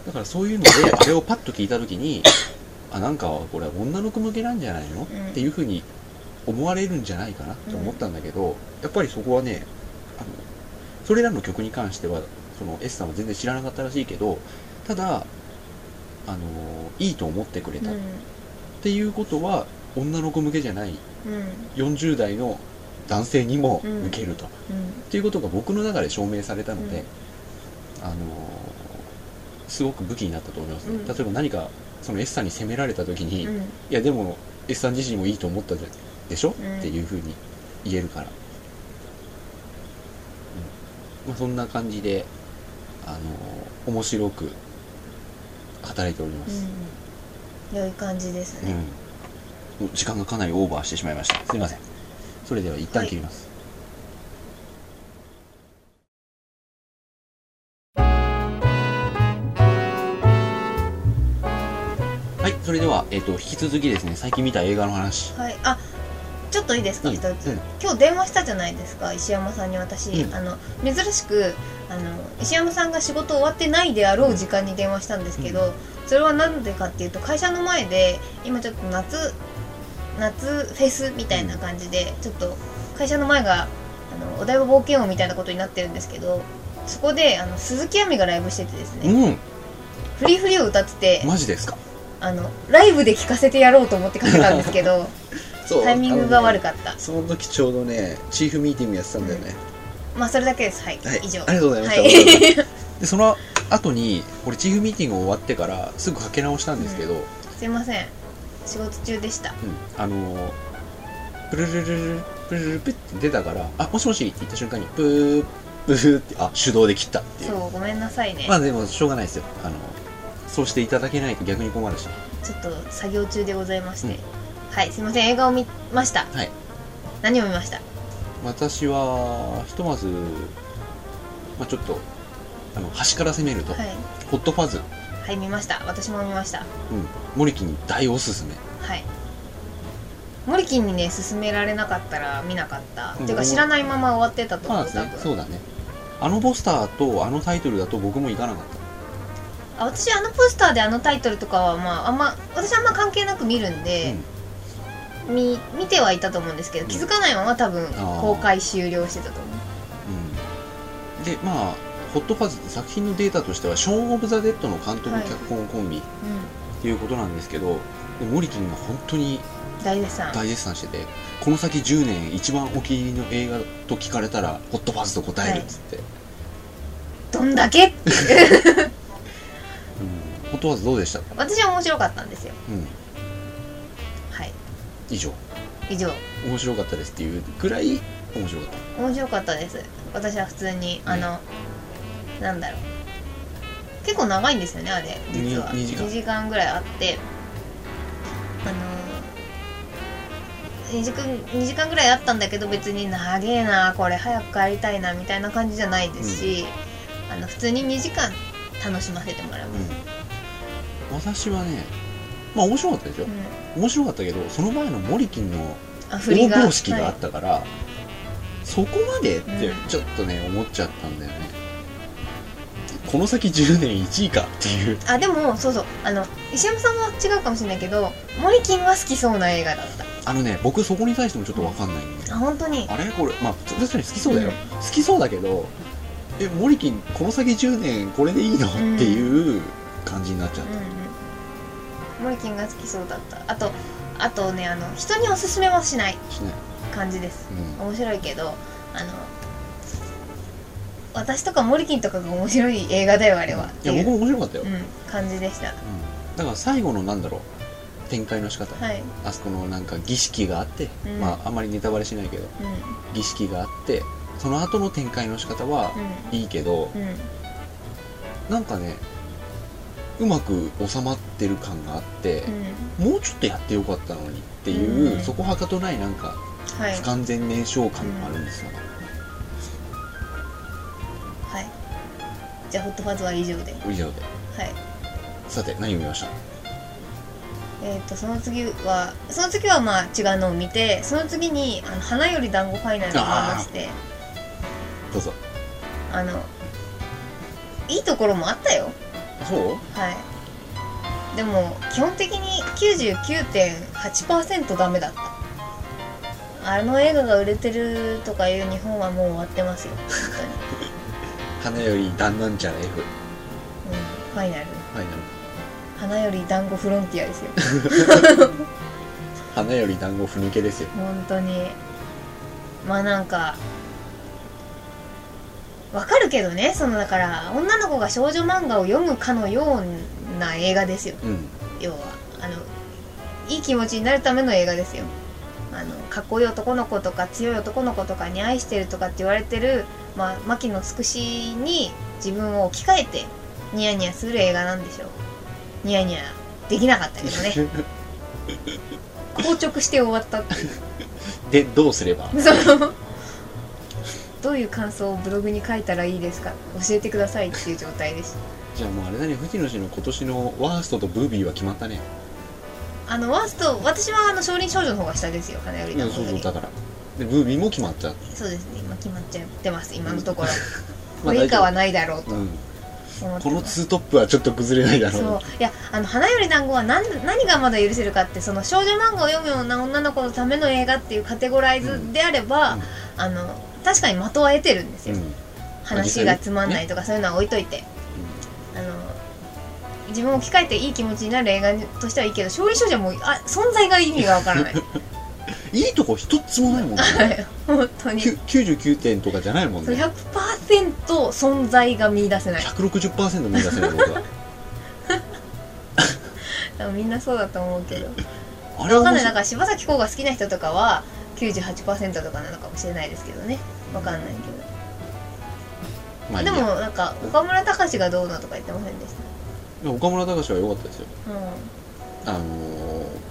[SPEAKER 1] だからそういうので *laughs* あれをパッと聞いた時にあなんかこれは女の子向けなんじゃないの、
[SPEAKER 2] ん。
[SPEAKER 1] っていうふうに思われるんじゃないかなと思ったんだけど、やっぱりそこはねあのそれらの曲に関してはその S さんは全然知らなかったらしいけどただあのいいと思ってくれた。っ
[SPEAKER 2] うん。
[SPEAKER 1] ていうことは女の子向けじゃない
[SPEAKER 2] うん
[SPEAKER 1] 40代の男性にも
[SPEAKER 2] うん。
[SPEAKER 1] 受けると、っ
[SPEAKER 2] うん。
[SPEAKER 1] ていうことが僕の中で証明されたので、あのすごく武器になったと思いますね、
[SPEAKER 2] うん。
[SPEAKER 1] 例えば何かその S さんに責められた時に、い
[SPEAKER 2] うん。
[SPEAKER 1] やでも S さん自身もいいと思ったでしょ、
[SPEAKER 2] ん。
[SPEAKER 1] っていうふうに言えるから、うん。まあ、そんな感じであの面白く働いております、
[SPEAKER 2] うん。良い感じですね。
[SPEAKER 1] うん時間がかなりオーバーしてしまいました。すいません。それでは一旦切ります、はい、それでは、えっと引き続きですね最近見た映画の話。
[SPEAKER 2] はい。あちょっといいですか？
[SPEAKER 1] うん。
[SPEAKER 2] 一つ、
[SPEAKER 1] うん。
[SPEAKER 2] 今日電話したじゃないですか？石山さんに私、
[SPEAKER 1] うん。
[SPEAKER 2] あの珍しくあの石山さんが仕事終わってないであろう時間に電話したんですけど、それは何でかっていうと会社の前で今ちょっと夏夏フェスみたいな感じでちょっと会社の前があのお台場冒険王みたいなことになってるんですけどそこであの鈴木亜美がライブしててですね、
[SPEAKER 1] うん。
[SPEAKER 2] フリーフリーを歌ってて
[SPEAKER 1] マジですか？
[SPEAKER 2] あのライブで聴かせてやろうと思ってかけたんですけど *laughs* タイミングが悪
[SPEAKER 1] か
[SPEAKER 2] かった。
[SPEAKER 1] その時ちょうどねチーフミーティングやってたんだよね、
[SPEAKER 2] まあそれだけです。はい、
[SPEAKER 1] はい。
[SPEAKER 2] 以上。
[SPEAKER 1] ありがとうございました、
[SPEAKER 2] はい。
[SPEAKER 1] でその後に俺チーフミーティング終わってからすぐかけ直したんですけど、
[SPEAKER 2] すいません仕事中でした。
[SPEAKER 1] うん。あのプルルルルプルルルプって出たから「あもしもし」って言った瞬間にプープーってあ手動で切ったっていう
[SPEAKER 2] そうごめんなさいね、
[SPEAKER 1] まあでもしょうがないですよあのそうしていただけないと逆に困るし
[SPEAKER 2] ちょっと作業中でございまして、
[SPEAKER 1] うん
[SPEAKER 2] はいすいません映画を見ました
[SPEAKER 1] はい
[SPEAKER 2] 何を見ました
[SPEAKER 1] 私はひとまず、まあ、ちょっとあの端から攻めると、
[SPEAKER 2] はい
[SPEAKER 1] ホットファズ、
[SPEAKER 2] はい見ました。私も見ました。
[SPEAKER 1] うん、森木に大おすすめ。
[SPEAKER 2] はい。モリキンにね勧められなかったら見なかった、
[SPEAKER 1] うん。
[SPEAKER 2] っていうか知らないまま終わってたと思う、
[SPEAKER 1] ね。そうだね。あのポスターとあのタイトルだと僕も行かなかっ
[SPEAKER 2] あ私あのポスターであのタイトルとかはまああんま私あんま関係なく見るん
[SPEAKER 1] た、
[SPEAKER 2] で、見見てはいたと思うんですけど気づかないまま多分公開終了してたと思う。
[SPEAKER 1] うん、でまあホットファズって作品のデータとしてはショーン・オブ・ザ・デッドの監督、
[SPEAKER 2] はい
[SPEAKER 1] 脚本コンビっ
[SPEAKER 2] う
[SPEAKER 1] ていうことなんですけどでモリキンが本当に
[SPEAKER 2] ん大絶賛。
[SPEAKER 1] 大絶賛しててこの先10年一番お気に入りの映画と聞かれたらホットファズと答えるっつって、
[SPEAKER 2] どんだけ？*laughs*
[SPEAKER 1] うん、ホットファズどうでした？か、
[SPEAKER 2] 私は面白かったんですよ。
[SPEAKER 1] うん、
[SPEAKER 2] はい。
[SPEAKER 1] 以上。
[SPEAKER 2] 以上。
[SPEAKER 1] 面白かったですっていうぐらい面白かった。
[SPEAKER 2] 面白かったです。私は普通にあの、なんだろう。結構長いんですよねあれ実は。
[SPEAKER 1] に二時間。
[SPEAKER 2] ぐらいあって。あの2時間2時間ぐらいあったんだけど別に長えなこれ早く帰りたいなみたいな感じじゃないですし、あの普通に2時間楽しませてもらいます、
[SPEAKER 1] うん、私はねまあ面白かったですよ。
[SPEAKER 2] うん。
[SPEAKER 1] 面白かったけどその前のモリキンの大風呂敷があったから、そこまでって
[SPEAKER 2] うん。
[SPEAKER 1] ちょっとね思っちゃったんだよねこの先10年1位かっていう。
[SPEAKER 2] あでもそうそう。あの石山さんは違うかもしれないけどモリキンは好きそうな映画だった。
[SPEAKER 1] あのね僕そこに対してもちょっと分かんないん。で、
[SPEAKER 2] あ本当に。
[SPEAKER 1] あれ？これまあ確かに好きそうだよ、好きそうだけどえモリキンこの先10年これでいいの、
[SPEAKER 2] うん
[SPEAKER 1] っていう感じになっちゃった、
[SPEAKER 2] うんうん。モリキンが好きそうだった。あとあとねあの人におすすめはしない
[SPEAKER 1] しない、
[SPEAKER 2] 感じです。
[SPEAKER 1] うん。
[SPEAKER 2] 面白いけどあの私とかモリキンとかが面白い映画だよあれは。っ
[SPEAKER 1] いや
[SPEAKER 2] ていう。
[SPEAKER 1] 僕も面白かったよ、うん
[SPEAKER 2] うん、感じでした。
[SPEAKER 1] だから最後のなんだろう。展開の仕方、
[SPEAKER 2] はい、
[SPEAKER 1] あそこのなんか儀式があって、
[SPEAKER 2] うん。
[SPEAKER 1] まああんまりネタバレしないけど
[SPEAKER 2] う
[SPEAKER 1] 儀式があってその後の展開の仕方は
[SPEAKER 2] ん。
[SPEAKER 1] いいけど、
[SPEAKER 2] うん。うん
[SPEAKER 1] なんかねうまく収まってる感があって、もうちょっとやってよかったのにっていう、
[SPEAKER 2] うん。
[SPEAKER 1] そこはかとないなんか不完全燃焼感があるんですよね、
[SPEAKER 2] じゃあホットファズは以上で。
[SPEAKER 1] 以上で。
[SPEAKER 2] はい。
[SPEAKER 1] さて何を見ました？
[SPEAKER 2] えー、とその次はその次はまあ違うのを見てその次に「あの花より団子ファイナル」を見まして。
[SPEAKER 1] どうぞ。
[SPEAKER 2] あのいいところもあったよ。
[SPEAKER 1] そう？
[SPEAKER 2] はい。でも基本的に99.8%ダメだった。あの映画が売れてるとかいう日本はもう終わってますよ。本 *laughs*
[SPEAKER 1] 花より団なんちゃら F
[SPEAKER 2] うん、ファイナル。
[SPEAKER 1] ファイナル。
[SPEAKER 2] 花より団子フロンティアですよ。*laughs*
[SPEAKER 1] 花より団子ふぬけですよ。
[SPEAKER 2] 本当に。まあなんかわかるけどね。そのだから女の子が少女漫画を読むかのような映画ですよ。
[SPEAKER 1] うん。
[SPEAKER 2] 要はあのいい気持ちになるための映画ですよ。あのかっこいい男の子とか強い男の子とかに愛してるとかって言われてる、まあ、牧野つくしに自分を置き換えてニヤニヤする映画なんでしょう。ニヤニヤできなかったけどね。*laughs* 硬直して終わったっていう。
[SPEAKER 1] でどうすれば？*laughs*
[SPEAKER 2] そのどういう感想をブログに書いたらいいですか？教えてくださいっていう状態でした
[SPEAKER 1] じゃあもうあれだね藤野氏の今年のワーストとブービーは決まったね。
[SPEAKER 2] あのワースト私はあの少林少女の方が下ですよ花より
[SPEAKER 1] そうそうだから。でブービーも決まっちゃう。
[SPEAKER 2] そうですね。今決まっちゃってます今のところ。*laughs*
[SPEAKER 1] まあ
[SPEAKER 2] これ以下はないだろうと。
[SPEAKER 1] うん。このツートップはちょっと崩れないだろう
[SPEAKER 2] そう。いやあの花より団子は何何がまだ許せるかってその少女漫画を読むような女の子のための映画っていうカテゴライズであれば、
[SPEAKER 1] うん。
[SPEAKER 2] あの確かに的は得てるんですよ、
[SPEAKER 1] うん。
[SPEAKER 2] 話がつまんないとかそういうのは置いといて、あの自分を置き換えていい気持ちになる映画としてはいいけど少林少女はもうあ存在が意味がわからない *laughs*
[SPEAKER 1] いいとこ一つもないもんね。
[SPEAKER 2] はい本当に。
[SPEAKER 1] きゅ99点とかじゃないもんね。
[SPEAKER 2] 100%存在が見出せない。
[SPEAKER 1] 160%見出せない僕は *laughs*
[SPEAKER 2] みんなそうだと思うけど。
[SPEAKER 1] あれ
[SPEAKER 2] わかんない。だから柴咲コウが好きな人とかは98%とかなのかもしれないですけどね。わかんないけど。で
[SPEAKER 1] まあいいや。
[SPEAKER 2] もなんか岡村隆史がどうのとか言ってませんでし
[SPEAKER 1] いや岡村隆史は良かったですよ。
[SPEAKER 2] たうん。
[SPEAKER 1] あのー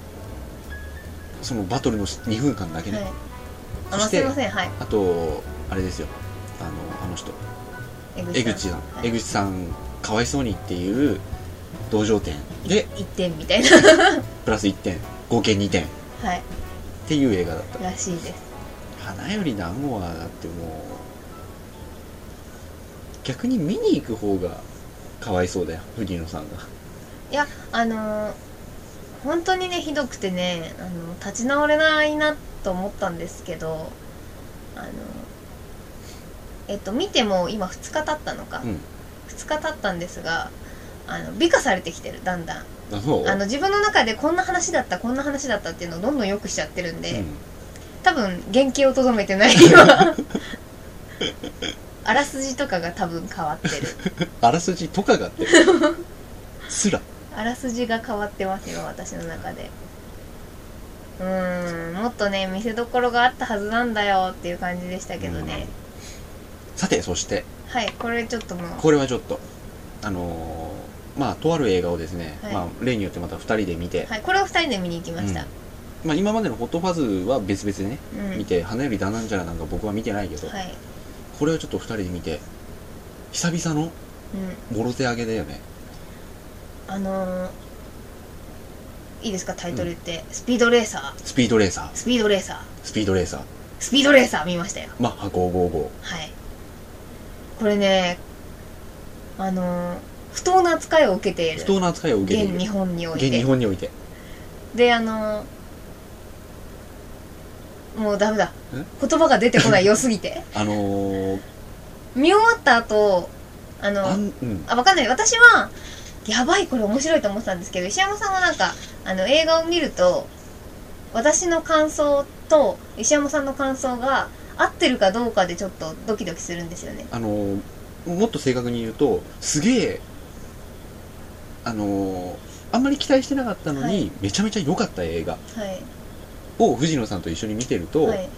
[SPEAKER 1] そのバトルの2分間だけね、
[SPEAKER 2] はい。あま
[SPEAKER 1] そして
[SPEAKER 2] あすいません。はい。
[SPEAKER 1] あとあれですよ。あのあの人。江口さん、
[SPEAKER 2] はい。
[SPEAKER 1] 江口さんかわいそうにっていう同情点。で
[SPEAKER 2] 1点みたいな。*laughs*
[SPEAKER 1] プラス1点。合計2点。
[SPEAKER 2] はい。
[SPEAKER 1] っていう映画だった。
[SPEAKER 2] らしいです。
[SPEAKER 1] 花より団子はだってもう逆に見に行く方がかわいそうだよ。藤野さんが。
[SPEAKER 2] いやあのー本当にねひどくてねあの立ち直れないなと思ったんですけどあのえっと見ても今2日経ったのか、
[SPEAKER 1] うん。
[SPEAKER 2] 2日経ったんですがあの美化されてきてるだんだん。
[SPEAKER 1] あ
[SPEAKER 2] の自分の中でこんな話だったこんな話だったっていうのをどんどん良くしちゃってるんで、
[SPEAKER 1] うん。
[SPEAKER 2] 多分原型をとどめてない今。あらすじとかが多分変わってる。*laughs*
[SPEAKER 1] あらすじとかがってすら
[SPEAKER 2] あらすじが変わってますよ私の中で。うーんもっとね見せどころがあったはずなんだよっていう感じでしたけどね、
[SPEAKER 1] さてそして。
[SPEAKER 2] はいこれちょっともう。
[SPEAKER 1] これはちょっとあのーまあとある映画をですね、
[SPEAKER 2] はい。
[SPEAKER 1] まあ、例によってまた2人で見て、
[SPEAKER 2] はいこれを2人で見に行きました、
[SPEAKER 1] まあ、今までのホットファズは別々でね、
[SPEAKER 2] うん。
[SPEAKER 1] 見て花よりだなんじゃらなんか僕は見てないけど、
[SPEAKER 2] はい。
[SPEAKER 1] これをちょっと2人で見て久々の
[SPEAKER 2] うん。
[SPEAKER 1] もろ手上げだよね
[SPEAKER 2] あのーいいですかタイトルって、スピードレーサー。
[SPEAKER 1] スピードレーサー。
[SPEAKER 2] スピードレーサー。
[SPEAKER 1] スピードレーサー。
[SPEAKER 2] スピードレーサー見ましたよ。
[SPEAKER 1] マッハ555
[SPEAKER 2] はい。これねあのー不当な扱いを受けている。
[SPEAKER 1] 不当な扱いを受けている。
[SPEAKER 2] 現日本におい
[SPEAKER 1] 現日
[SPEAKER 2] て
[SPEAKER 1] 本において。
[SPEAKER 2] であのーもうダメだ。
[SPEAKER 1] え？
[SPEAKER 2] 言葉が出てこない良すぎて。*laughs*
[SPEAKER 1] あのー、
[SPEAKER 2] 見終わった後あの
[SPEAKER 1] あんうん。
[SPEAKER 2] あわかんない。私はやばいこれ面白いと思ってたんですけど石山さんはなんかあの映画を見ると私の感想と石山さんの感想が合ってるかどうかでちょっとドキドキするんですよね。
[SPEAKER 1] あのーもっと正確に言うとすげえあのーあんまり期待してなかったのに、
[SPEAKER 2] はい。
[SPEAKER 1] めちゃめちゃ良かった映画
[SPEAKER 2] はい。
[SPEAKER 1] を藤野さんと一緒に見てると
[SPEAKER 2] はい。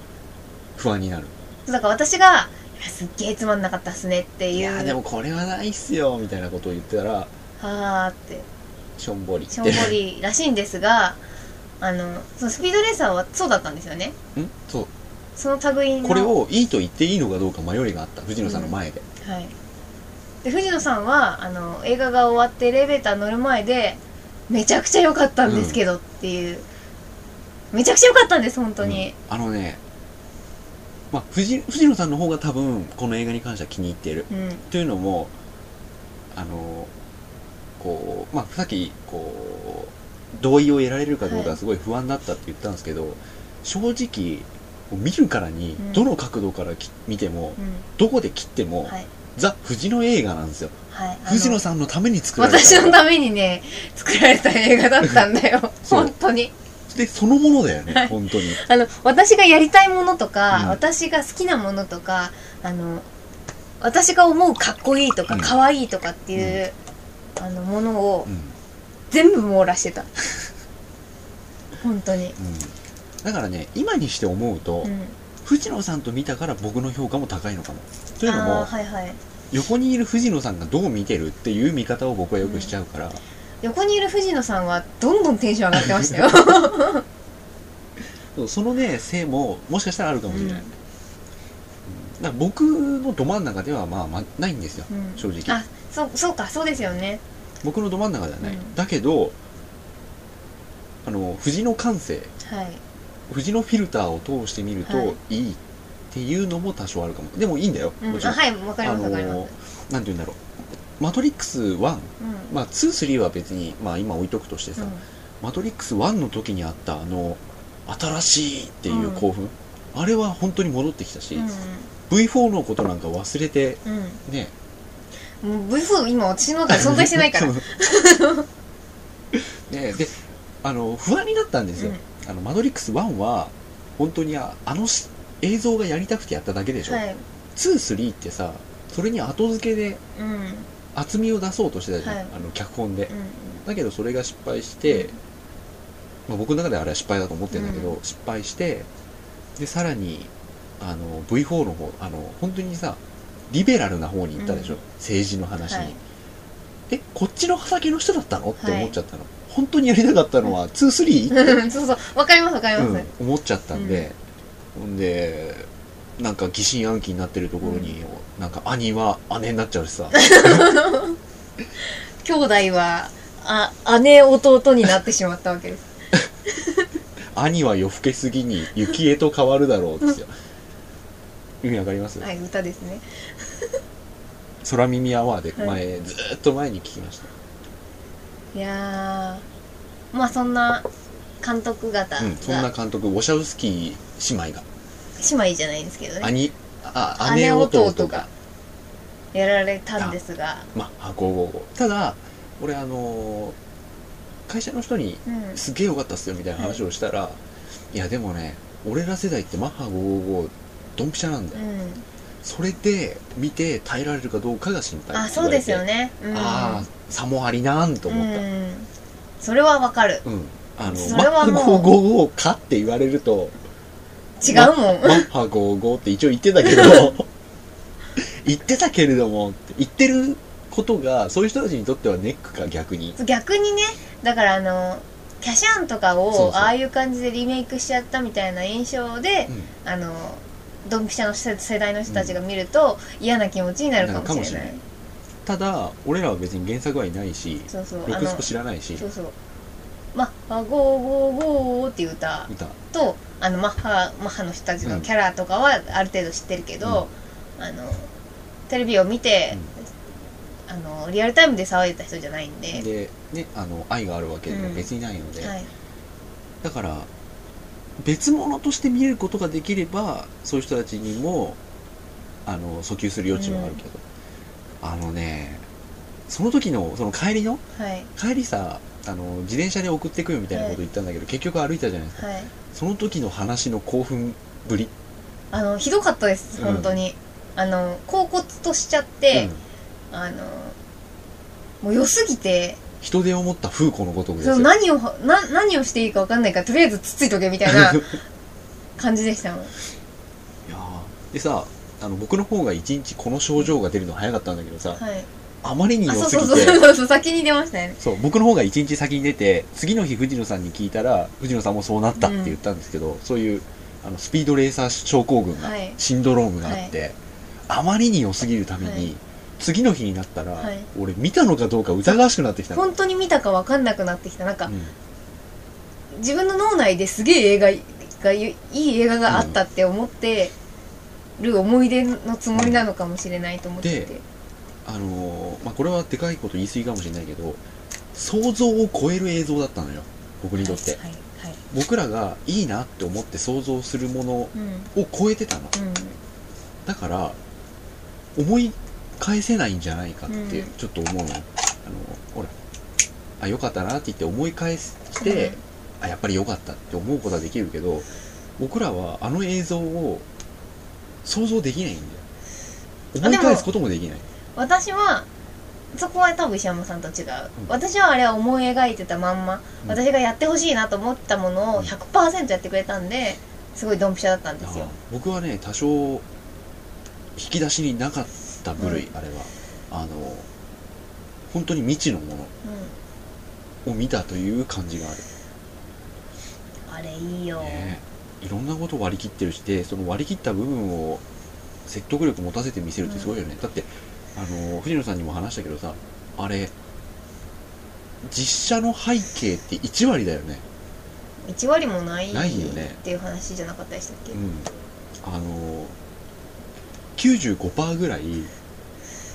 [SPEAKER 1] 不安になる、
[SPEAKER 2] だから私がすっげえつまんなかったっすねっていう。
[SPEAKER 1] いやーでもこれはないっすよみたいなことを言ってたら
[SPEAKER 2] はーって。
[SPEAKER 1] しょんぼり。
[SPEAKER 2] しょんぼりらしいんですが *laughs* あのそのスピードレーサーはそうだったんですよね。
[SPEAKER 1] ん？そう。
[SPEAKER 2] その類の。
[SPEAKER 1] これをいいと言っていいのかどうか迷いがあった藤野さんの前で、
[SPEAKER 2] はい。で藤野さんはあの映画が終わってエレベーター乗る前でめちゃくちゃ良かったんですけどっていう、めちゃくちゃ良かったんです本当に、
[SPEAKER 1] うん。あのねまあ藤藤野さんの方が多分この映画に関しては気に入っている。
[SPEAKER 2] うん。
[SPEAKER 1] というのもあのこうまあさっきこう同意を得られるかどうか
[SPEAKER 2] はい。
[SPEAKER 1] すごい不安だったって言ったんですけど、正直見るからに
[SPEAKER 2] うん。
[SPEAKER 1] どの角度からき見ても、
[SPEAKER 2] うん。
[SPEAKER 1] どこで切っても、
[SPEAKER 2] はい。
[SPEAKER 1] ザ・藤野映画なんですよ。
[SPEAKER 2] はい。
[SPEAKER 1] 藤野さんのために作られた。
[SPEAKER 2] 私のためにね作られた映画だったんだよ。*laughs* 本当に。
[SPEAKER 1] でそのものだよね、
[SPEAKER 2] はい。
[SPEAKER 1] 本当に。
[SPEAKER 2] あの私がやりたいものとか、
[SPEAKER 1] うん。
[SPEAKER 2] 私が好きなものとかあの私が思うかっこいいとか
[SPEAKER 1] うん。
[SPEAKER 2] 可愛いとかっていう、あのものを
[SPEAKER 1] うん。
[SPEAKER 2] 全部網羅してた。*laughs* 本当に。
[SPEAKER 1] うん。だからね今にして思うと、
[SPEAKER 2] うん。
[SPEAKER 1] 藤野さんと見たから僕の評価も高いのかも。というの
[SPEAKER 2] あ
[SPEAKER 1] も
[SPEAKER 2] ーはいはい。
[SPEAKER 1] 横にいる藤野さんがどう見てるっていう見方を僕はよくしちゃうから、
[SPEAKER 2] 横にいる藤野さんはどんどんテンション上がってましたよ。*laughs*
[SPEAKER 1] そのねせいももしかしたらあるかもしれない、
[SPEAKER 2] うん。
[SPEAKER 1] 僕のど真ん中ではまあ、まあ、ないんですよ、
[SPEAKER 2] うん。
[SPEAKER 1] 正直。
[SPEAKER 2] あそうそうかそうですよね。
[SPEAKER 1] 僕のど真ん中ではない、
[SPEAKER 2] うん。
[SPEAKER 1] だけどあの藤野感性。
[SPEAKER 2] はい。
[SPEAKER 1] 藤野フィルターを通してみる
[SPEAKER 2] は
[SPEAKER 1] といいっていうのも多少あるかも。でもいいんだよ、
[SPEAKER 2] うん。
[SPEAKER 1] もちろん、
[SPEAKER 2] あはい。わかりますわかります、
[SPEAKER 1] のなんて言うんだろう。マトリックス1
[SPEAKER 2] うん。
[SPEAKER 1] まあ23は別にまあ今置いとくとしてさ、
[SPEAKER 2] うん。
[SPEAKER 1] マトリックス1の時にあったあの新しいっていう興奮、あれは本当に戻ってきたし、V4 のことなんか忘れて
[SPEAKER 2] うん。
[SPEAKER 1] ね
[SPEAKER 2] うんもう V4 今私の中で存在してないから。*laughs*
[SPEAKER 1] ねであの不安になったんですよ、あのマトリックス1は本当にああのし映像がやりたくてやっただけでしょ、
[SPEAKER 2] はい。
[SPEAKER 1] 23ってさそれに後付けで
[SPEAKER 2] うん。うん
[SPEAKER 1] 厚みを出そうとしてたじゃん、
[SPEAKER 2] はい。
[SPEAKER 1] あの脚本で、
[SPEAKER 2] うん
[SPEAKER 1] だけどそれが失敗して、まあ、僕の中ではあれは失敗だと思ってるんだけど、
[SPEAKER 2] うん。
[SPEAKER 1] 失敗してでさらにあの V4 の方あの本当にさリベラルな方に行ったでしょ、
[SPEAKER 2] うん。
[SPEAKER 1] 政治の話に、
[SPEAKER 2] はい。
[SPEAKER 1] えこっちの畑の人だったの？って
[SPEAKER 2] はい。
[SPEAKER 1] 思っちゃったの、本当にやりたかったのは23、
[SPEAKER 2] うんそうそう。わかりますわかります、
[SPEAKER 1] うん、思っちゃったんで、ほんでなんか疑心暗鬼になってるところに、なんか兄は姉になっちゃうしさ。*laughs*
[SPEAKER 2] 兄弟はあ姉弟になってしまったわけです。*laughs*
[SPEAKER 1] 兄は夜更けすぎに雪へと変わるだろうですよ意味わかります、
[SPEAKER 2] はい歌ですね
[SPEAKER 1] 空耳アワーで前、
[SPEAKER 2] は
[SPEAKER 1] ずーっと前に聞きまし
[SPEAKER 2] いやーまあそんな監督方
[SPEAKER 1] た、うん、そんな
[SPEAKER 2] が
[SPEAKER 1] 監督ウォシャウスキー姉妹が。
[SPEAKER 2] 姉妹じゃないんですけどね。
[SPEAKER 1] 兄あ
[SPEAKER 2] 姉
[SPEAKER 1] 姉
[SPEAKER 2] 弟
[SPEAKER 1] 弟が
[SPEAKER 2] がやられたんですが。
[SPEAKER 1] まあ555ただ俺あのー会社の人に
[SPEAKER 2] うん。
[SPEAKER 1] すげえ良かったっすよみたいな話をしたら、い、やでもね俺ら世代ってマッハ555ドンピシャなんだよ、
[SPEAKER 2] うん
[SPEAKER 1] それで見て耐えられるかどうかが心配。
[SPEAKER 2] あそうですよね。うん。
[SPEAKER 1] ああ差もありなんと思った。
[SPEAKER 2] うん。それはわかる。
[SPEAKER 1] うん、あの
[SPEAKER 2] それはもう。
[SPEAKER 1] マッハ555かって言われると
[SPEAKER 2] 違うもん。
[SPEAKER 1] マッハ55って一応言ってたけど *laughs* 言ってたけれどもって言ってることがそういう人たちにとってはネックか逆に。
[SPEAKER 2] 逆にね。だからあのキャシャンとかをああいう感じでリメイクしちゃったみたいな印象で
[SPEAKER 1] うん。
[SPEAKER 2] あのドンピシャの世世代の人たちが見ると嫌な気持ちになるかもしれない。
[SPEAKER 1] ただ俺らは別に原作はいないし
[SPEAKER 2] そうそう。
[SPEAKER 1] ロクスコ知らないし。
[SPEAKER 2] そうそう。マッハゴーゴーゴーっていう歌
[SPEAKER 1] 歌
[SPEAKER 2] とあのマッハマッハの人たちのキャラとかはある程度知ってるけど、あのテレビを見て、あのリアルタイムで騒いでた人じゃないんで。
[SPEAKER 1] でねあの愛があるわけでも
[SPEAKER 2] うん
[SPEAKER 1] 別にないので、
[SPEAKER 2] はい、
[SPEAKER 1] だから別物として見れることができればそういう人たちにもあの訴求する余地はあるけど、あのねその時のその帰りの
[SPEAKER 2] はい。
[SPEAKER 1] 帰りさあの自転車で送ってくよみたいなこと言ったんだけど、結局歩いたじゃないですか。
[SPEAKER 2] はい。
[SPEAKER 1] その時の話の興奮ぶり、
[SPEAKER 2] あのひどかったです
[SPEAKER 1] うん。
[SPEAKER 2] 本当に、あの恍惚としちゃって
[SPEAKER 1] うん、
[SPEAKER 2] あのもう良すぎて
[SPEAKER 1] 人手を持った風子のごとくです
[SPEAKER 2] そ
[SPEAKER 1] よ
[SPEAKER 2] の何をな何をしていいか分かんないからとりあえずつっついとけみたいな *laughs* 感じでしたもん。
[SPEAKER 1] いやー。でさあの僕の方が一日この症状が出るの早かったんだけどさ、
[SPEAKER 2] はい。
[SPEAKER 1] あまりに
[SPEAKER 2] あ
[SPEAKER 1] 良
[SPEAKER 2] そうそう
[SPEAKER 1] すぎて。
[SPEAKER 2] そうそう先に出ましたよね。
[SPEAKER 1] そう僕の方が一日先に出て次の日藤野さんに聞いたら藤野さんもそうなったって言ったんですけど、そういうあのスピードレーサー症候群が、
[SPEAKER 2] はい。
[SPEAKER 1] シンドロームがあって、あまりに良すぎるために、
[SPEAKER 2] はい
[SPEAKER 1] 次の日になったら、
[SPEAKER 2] はい。
[SPEAKER 1] 俺見たのかどうか疑わしくなってきたの、
[SPEAKER 2] 本当に見たか分かんなくなってきた。なんか、
[SPEAKER 1] うん。
[SPEAKER 2] 自分の脳内ですげえ映画がいい映画があったって思ってる思い出のつもりなのかもしれないと思ってて、
[SPEAKER 1] であのーまあ、これはでかいこと言い過ぎかもしれないけど想像を超える映像だったのよ。僕にとって、
[SPEAKER 2] はいはい。
[SPEAKER 1] 僕らがいいなって思って想像するもの
[SPEAKER 2] うん。
[SPEAKER 1] を超えてたの。
[SPEAKER 2] うん。
[SPEAKER 1] だから思い返せないんじゃないかって
[SPEAKER 2] うん。
[SPEAKER 1] ちょっと思うの、あのほらあ良かったなって言って思い返して、あやっぱり良かったって思うことはできるけど僕らはあの映像を想像できないんだよ。思い返すこともできない。
[SPEAKER 2] 私はそこは多分石山さんと違う、私はあれは思い描いてたまんま、
[SPEAKER 1] うん。
[SPEAKER 2] 私がやってほしいなと思ったものを100%やってくれたんですごいドンピシャだったんですよ。
[SPEAKER 1] あ僕はね多少引き出しになかった部類、あれは。あの本当に未知のも
[SPEAKER 2] う
[SPEAKER 1] のを見たという感じがある。
[SPEAKER 2] んあれいいよ、
[SPEAKER 1] ねいろんなことを割り切ってるしでその割り切った部分を説得力持たせて見せるってすごいよね、だってあの藤野さんにも話したけどさあれ実写の背景って1割だよね。
[SPEAKER 2] 1割もない
[SPEAKER 1] ないよね。
[SPEAKER 2] っていう話じゃなかったでしたっけ、
[SPEAKER 1] うん。あの95%ぐらい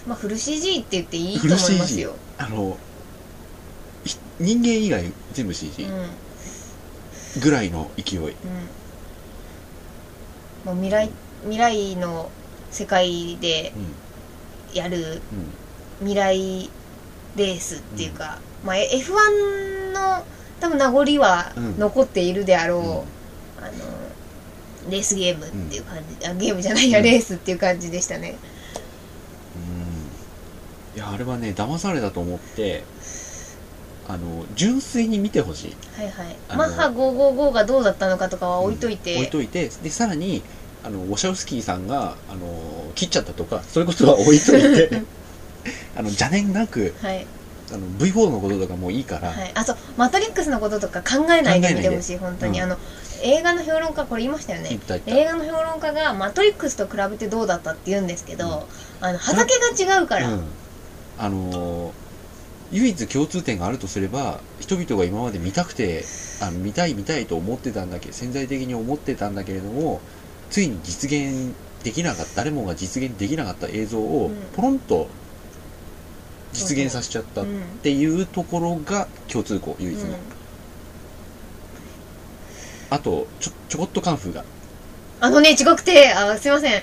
[SPEAKER 2] まあフル CG って言っていいと思いますよ。
[SPEAKER 1] あのひ人間以外全部 CG
[SPEAKER 2] うんうん。
[SPEAKER 1] ぐらいの勢い、
[SPEAKER 2] もう未来未来の世界で
[SPEAKER 1] うん。
[SPEAKER 2] やる
[SPEAKER 1] うん。
[SPEAKER 2] 未来レースっていうか、まあ F1 の多分名残は
[SPEAKER 1] うん。
[SPEAKER 2] 残っているであろう、
[SPEAKER 1] うん。
[SPEAKER 2] あのレースゲームっていう感じ、あゲームじゃないや、
[SPEAKER 1] うん。
[SPEAKER 2] レースっていう感じでしたね。
[SPEAKER 1] うんいやあれはね騙されたと思ってあの純粋に見てほしい。
[SPEAKER 2] はいはい。
[SPEAKER 1] あの
[SPEAKER 2] マッハ555がどうだったのかとかは置いといて、
[SPEAKER 1] 置いといて。でさらにあのウォシャウスキーさんがあの切っちゃったとかそういうことは置いといて。*laughs* あの邪念なく
[SPEAKER 2] はい。
[SPEAKER 1] あの V4 のこととかもういいから、
[SPEAKER 2] はい、あそう。マトリックスのこととか考えないで見てほしい本当に、
[SPEAKER 1] うん。
[SPEAKER 2] あの映画の評論家これ言いましたよね。映画の評論家がマトリックスと比べてどうだったって言うんですけど、あの畑が違うから、
[SPEAKER 1] うん、あのー唯一共通点があるとすれば人々が今まで見たくてあの見たい見たいと思ってたんだけど潜在的に思ってたんだけれどもついに実現できなかった誰もが実現できなかった映像を
[SPEAKER 2] うん。
[SPEAKER 1] ポロンと実現させちゃったっ
[SPEAKER 2] うん
[SPEAKER 1] ていうところが共通項唯一の、
[SPEAKER 2] うん。
[SPEAKER 1] あとちょちょこっとカンフーが、
[SPEAKER 2] あのね違くてあすいません。
[SPEAKER 1] うん、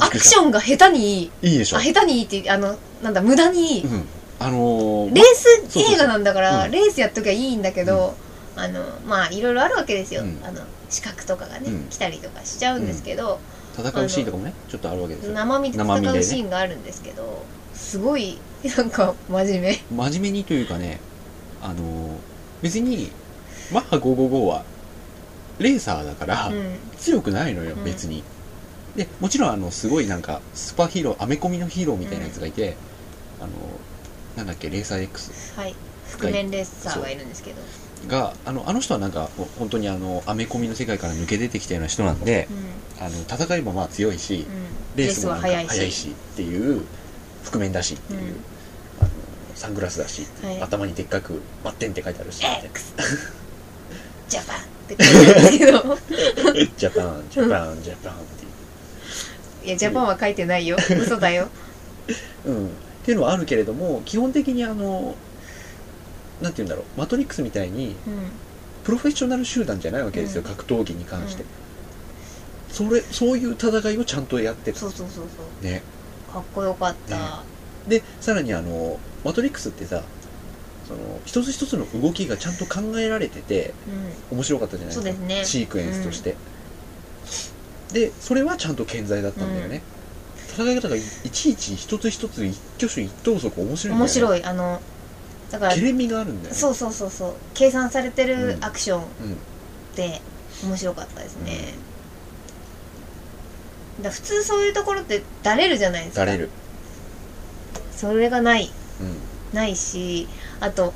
[SPEAKER 2] アクションが下手にいい
[SPEAKER 1] いいでしょ。
[SPEAKER 2] あ下手にいいってあのなんだ無駄に。いい、
[SPEAKER 1] うん、あのー
[SPEAKER 2] レース映画なんだから
[SPEAKER 1] うん。
[SPEAKER 2] レースやっときゃいいんだけど、あのまあいろいろあるわけですよ、
[SPEAKER 1] うん。
[SPEAKER 2] あの資格とかがね、
[SPEAKER 1] うん。
[SPEAKER 2] 来たりとかしちゃうんですけど、
[SPEAKER 1] 戦うシーンとかもねちょっとあるわけですよ。
[SPEAKER 2] 生身で戦うシーンがあるんですけど、すごいなんか真面目。
[SPEAKER 1] 真面目にというかねあのー別にマッハ555はレーサーだから、
[SPEAKER 2] うん。
[SPEAKER 1] 強くないのよ、
[SPEAKER 2] うん。
[SPEAKER 1] 別にでもちろんあのすごいなんかスーパーヒーローアメコミのヒーローみたいなやつがいて、あのなんだっけレーサー X
[SPEAKER 2] はい。覆面レッサーがいるんですけど、
[SPEAKER 1] があのあの人はなんかほ本当にあのアメコミの世界から抜け出てきたような人なんで
[SPEAKER 2] うん。
[SPEAKER 1] あの戦いもまあ強いし
[SPEAKER 2] うん、
[SPEAKER 1] レースもなんか
[SPEAKER 2] 速いし
[SPEAKER 1] 速いし。っていう覆面だしっていう、
[SPEAKER 2] うん。
[SPEAKER 1] あのサングラスだし、
[SPEAKER 2] はい。
[SPEAKER 1] 頭にでっかく「バッテン」って書いてあるしみたいな。
[SPEAKER 2] X ジャパンって書いてあるんですけど。
[SPEAKER 1] ジャパンジャパンジャパン。ってい
[SPEAKER 2] やジャパンは書いてないよ。*laughs* 嘘だよ。
[SPEAKER 1] うん、っていうのはあるけれども基本的にあのなんて言うんだろう。マトリックスみたいに
[SPEAKER 2] うん。
[SPEAKER 1] プロフェッショナル集団じゃないわけですよ、
[SPEAKER 2] うん。
[SPEAKER 1] 格闘技に関して、
[SPEAKER 2] うん。
[SPEAKER 1] それそういう戦いをちゃんとやってた。
[SPEAKER 2] そうそうそうそう。
[SPEAKER 1] ね。
[SPEAKER 2] かっこよかった、
[SPEAKER 1] ね。でさらにあのマトリックスってさその一つ一つの動きがちゃんと考えられてて
[SPEAKER 2] う
[SPEAKER 1] 面白かったじゃないですか。
[SPEAKER 2] ね。
[SPEAKER 1] シークエンスとして、でそれはちゃんと健在だったんだよね、戦い方がいいちいち一つ一つ一挙手一投足面白いんだよね。
[SPEAKER 2] ん面白い。あのだから
[SPEAKER 1] ケレミがあるんだよね。
[SPEAKER 2] そうそうそうそう。計算されてる
[SPEAKER 1] うん。
[SPEAKER 2] アクションっ
[SPEAKER 1] うん。
[SPEAKER 2] て面白かったですね、だから普通そういうところってだれるじゃないですか。
[SPEAKER 1] だれる。
[SPEAKER 2] それがない。
[SPEAKER 1] うん。
[SPEAKER 2] ないしあと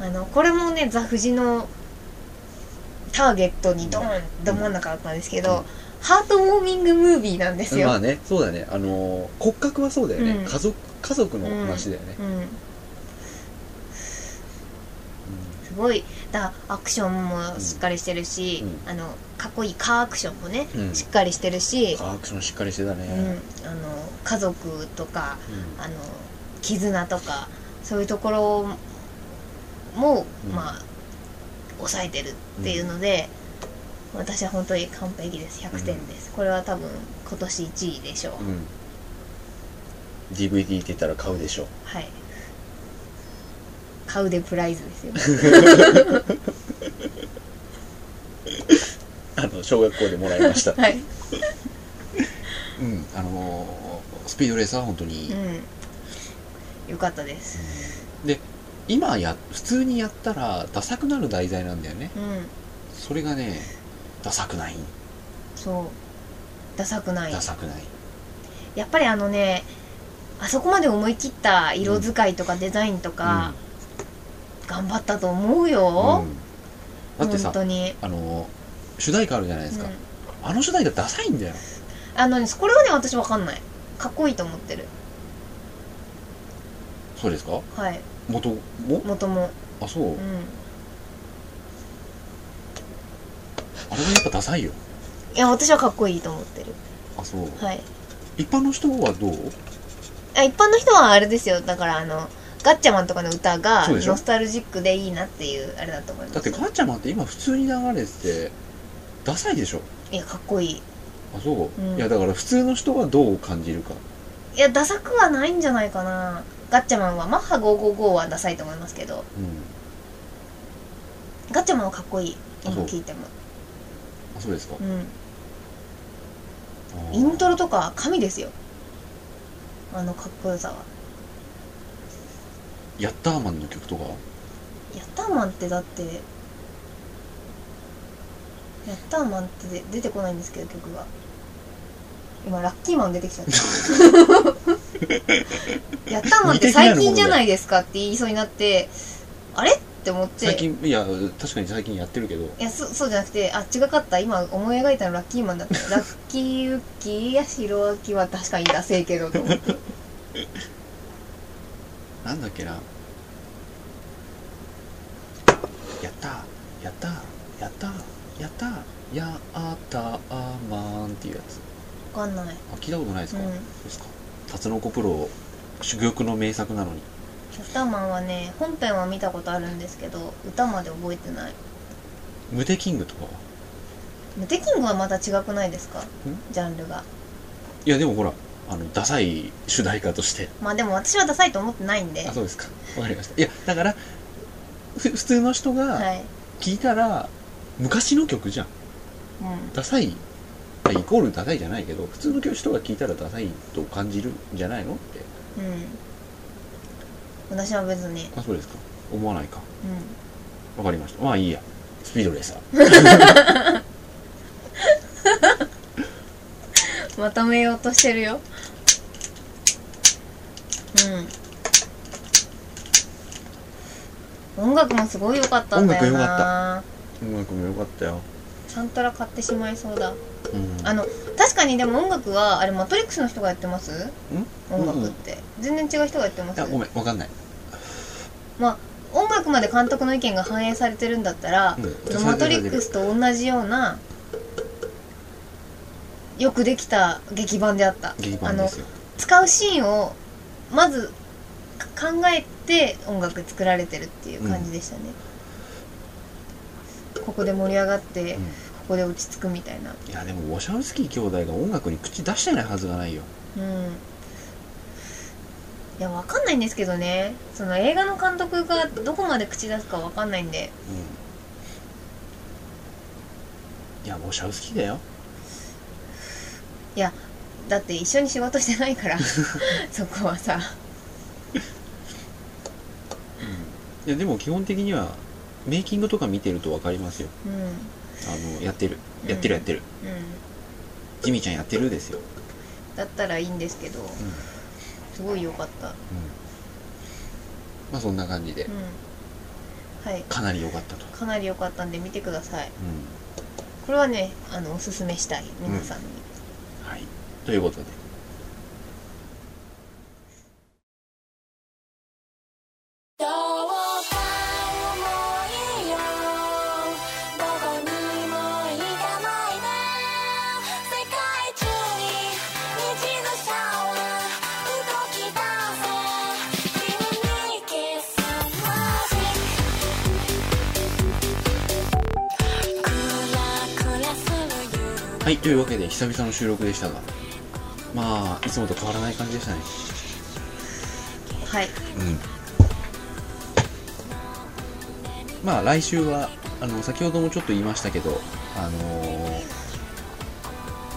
[SPEAKER 2] あのこれもねザ・フジのターゲットにドーンど真ん中だったんですけど、
[SPEAKER 1] うん
[SPEAKER 2] ハートウォーミングムービーなんですよ、
[SPEAKER 1] まあねそうだね。あのー骨格はそうだよね、
[SPEAKER 2] うん。
[SPEAKER 1] 家族家族の話だよね、
[SPEAKER 2] うんすごい。だアクションもしっかりしてるし、
[SPEAKER 1] う
[SPEAKER 2] あのかっこいいカーアクションもね、
[SPEAKER 1] うん。
[SPEAKER 2] しっかりしてるし、
[SPEAKER 1] アクションしっかりしてた
[SPEAKER 2] うん。
[SPEAKER 1] ね、
[SPEAKER 2] あの家族とか
[SPEAKER 1] うん。
[SPEAKER 2] あの絆とかそういうところも、
[SPEAKER 1] うん。
[SPEAKER 2] まあ抑えてるっていうので、私は本当に完璧です。100点です、これは多分今年1位でしょう、
[SPEAKER 1] うん。DVD って言ったら買うでしょ
[SPEAKER 2] はい。買うでプライズですよ。*laughs*
[SPEAKER 1] あの小学校でもらいました。*laughs*
[SPEAKER 2] はい、
[SPEAKER 1] うん。あのースピードレーサーは本当に
[SPEAKER 2] うん。よかったです。
[SPEAKER 1] で今や普通にやったらダサくなる題材なんだよね。
[SPEAKER 2] うん。
[SPEAKER 1] それがねダサくない？
[SPEAKER 2] そう。ダサくない。
[SPEAKER 1] ダサくない。
[SPEAKER 2] やっぱりあのねあそこまで思い切った色使いとかデザインとか、頑張ったと思うよ、
[SPEAKER 1] うん。だってさ
[SPEAKER 2] 本当に、
[SPEAKER 1] あの主題歌あるじゃないですか、
[SPEAKER 2] うん。
[SPEAKER 1] あの主題歌ダサいんだよ。
[SPEAKER 2] あのねこれはね私わかんない。かっこいいと思ってる。
[SPEAKER 1] そうですか？
[SPEAKER 2] はい。
[SPEAKER 1] 元も？
[SPEAKER 2] 元も。
[SPEAKER 1] あそう、
[SPEAKER 2] うん
[SPEAKER 1] あれはやっぱダサいよ。
[SPEAKER 2] いや私はかっこいいと思ってる。
[SPEAKER 1] あそう。
[SPEAKER 2] はい。
[SPEAKER 1] 一般の人はどう？
[SPEAKER 2] あ一般の人はあれですよ。だからあのガッチャマンとかの歌が
[SPEAKER 1] そうでしょ？
[SPEAKER 2] ノスタルジックでいいなっていうあれだと思います。
[SPEAKER 1] だってガッチャマンって今普通に流れててダサいでしょ？
[SPEAKER 2] いやかっこいい。
[SPEAKER 1] あそう、
[SPEAKER 2] うん。
[SPEAKER 1] いやだから普通の人はどう感じるか。
[SPEAKER 2] いやダサくはないんじゃないかな。ガッチャマンはマッハ555はダサいと思いますけど。
[SPEAKER 1] うん。
[SPEAKER 2] ガッチャマンはかっこいい。
[SPEAKER 1] あそう。
[SPEAKER 2] 今聞いても
[SPEAKER 1] あそうですか、
[SPEAKER 2] うん。イントロとか神ですよ。あのかっこよさは。
[SPEAKER 1] ヤッターマンの曲とか？
[SPEAKER 2] ヤッターマンってだってヤッターマンってで出てこないんですけど曲が。今ラッキーマン出てきちゃった。*laughs* ヤッターマンって最近じゃないですかって言いそうになってあれ？って思って。
[SPEAKER 1] 最近いや確かに最近やってるけど。
[SPEAKER 2] いやそそうじゃなくてあ違かった。今思い描いたのラッキーマンだった。*laughs* ラッキーウッキーや白秋は確かにダセえけどと思って。*laughs*
[SPEAKER 1] なんだっけな。やった。やった。やった。やった。やった。あまんっていうやつ。
[SPEAKER 2] 分かんない。
[SPEAKER 1] あ聞いたことないですか、
[SPEAKER 2] うん、
[SPEAKER 1] ですか。プロ珠玉の名作なのに。
[SPEAKER 2] キャスターマンはね本編は見たことあるんですけど歌まで覚えてない。
[SPEAKER 1] ムテキングとかは？
[SPEAKER 2] ムテキングはまた違くないですか？ジャンルが。
[SPEAKER 1] いやでもほらあのダサい主題歌として。
[SPEAKER 2] まあでも私はダサいと思ってないんで。
[SPEAKER 1] あそうですか。わかりました。いやだからふ普通の人が
[SPEAKER 2] はい。
[SPEAKER 1] 聞いたら、昔の曲じゃん。
[SPEAKER 2] うん。
[SPEAKER 1] ダサい。あイコールダサいじゃないけど普通の人が聞いたらダサいと感じるんじゃないの？って。
[SPEAKER 2] うん私は別に。
[SPEAKER 1] あそうですか。思わないか。
[SPEAKER 2] う
[SPEAKER 1] わかりました。まあいいや。スピードレーサー。
[SPEAKER 2] ん *laughs* まとめようとしてるよ。うん。音楽もすごい良かったんだよな。
[SPEAKER 1] 音楽良か音楽も良かったよ。
[SPEAKER 2] サントラ買ってしまいそうだ。
[SPEAKER 1] うん。
[SPEAKER 2] あの確かにでも音楽はあれマトリックスの人がやってます？音楽って、全然違う人がやってます
[SPEAKER 1] いやごめん。わかんない
[SPEAKER 2] まあ音楽まで監督の意見が反映されてるんだったら、
[SPEAKER 1] う
[SPEAKER 2] マトリックスと同じようなよくできた劇版であった。あの使うシーンをまずか考えて音楽作られてるっていう感じでしたね、ここで盛り上がって、
[SPEAKER 1] うん。
[SPEAKER 2] ここで落ち着くみたいな。い
[SPEAKER 1] やでもウォシャウスキー兄弟が音楽に口出してないはずがないよ。
[SPEAKER 2] うんいやわかんないんですけどね。その映画の監督がどこまで口出すかわかんないんで。
[SPEAKER 1] うん。いやウォシャウスキーだよ。
[SPEAKER 2] いやだって一緒に仕事してないから。*laughs* そこはさ。
[SPEAKER 1] いやでも基本的にはメイキングとか見てると分かりますよ。
[SPEAKER 2] うん。うん
[SPEAKER 1] あのやってる。やってるやってる、ジミーちゃんやってるですよ、
[SPEAKER 2] だったらいいんですけど。
[SPEAKER 1] うん
[SPEAKER 2] すごい良かった。
[SPEAKER 1] うん、まあそんな感じで。
[SPEAKER 2] うん。はい。
[SPEAKER 1] かなり良かったと、
[SPEAKER 2] かなり良かったんで見てください。
[SPEAKER 1] うん。
[SPEAKER 2] これはねあのおすすめしたい皆さんに、
[SPEAKER 1] はい。ということではいというわけで久々の収録でしたがまあいつもと変わらない感じでしたね。
[SPEAKER 2] はい。
[SPEAKER 1] うん。まあ来週はあの先ほどもちょっと言いましたけどあのー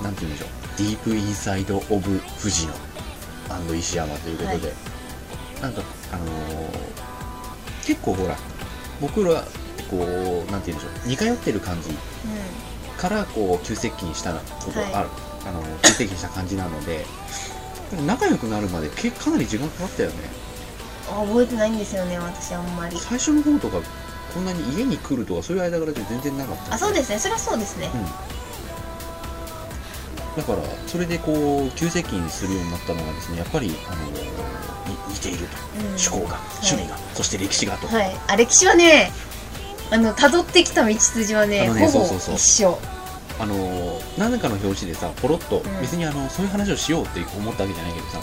[SPEAKER 1] なんて言うんでしょう。ディープインサイド・オブ・藤野石山ということで、なんかあのー結構ほら僕らこうなんて言うんでしょう。似通ってる感じ。
[SPEAKER 2] う
[SPEAKER 1] からこう急接近したこと
[SPEAKER 2] はい
[SPEAKER 1] ある、あの急接近した感じなので仲良くなるまでけかなり時間かかったよね。
[SPEAKER 2] 覚えてないんですよね私あんまり。
[SPEAKER 1] 最初の方とかこんなに家に来るとかそういう間柄で全然なかった
[SPEAKER 2] あそうですすね。それはそうですね。
[SPEAKER 1] だからそれでこう急接近するようになったのがですねやっぱりあのに似ていると、
[SPEAKER 2] うん。
[SPEAKER 1] 趣向が趣味が、そして歴史がと、
[SPEAKER 2] はい。あ歴史はねあの辿ってきた道筋はね
[SPEAKER 1] あのね
[SPEAKER 2] ほぼ
[SPEAKER 1] そうそうそう。
[SPEAKER 2] 一緒。
[SPEAKER 1] あの何かの表紙でさポロッと、
[SPEAKER 2] ん。
[SPEAKER 1] 別にあのそういう話をしようって思ったわけじゃないけどさ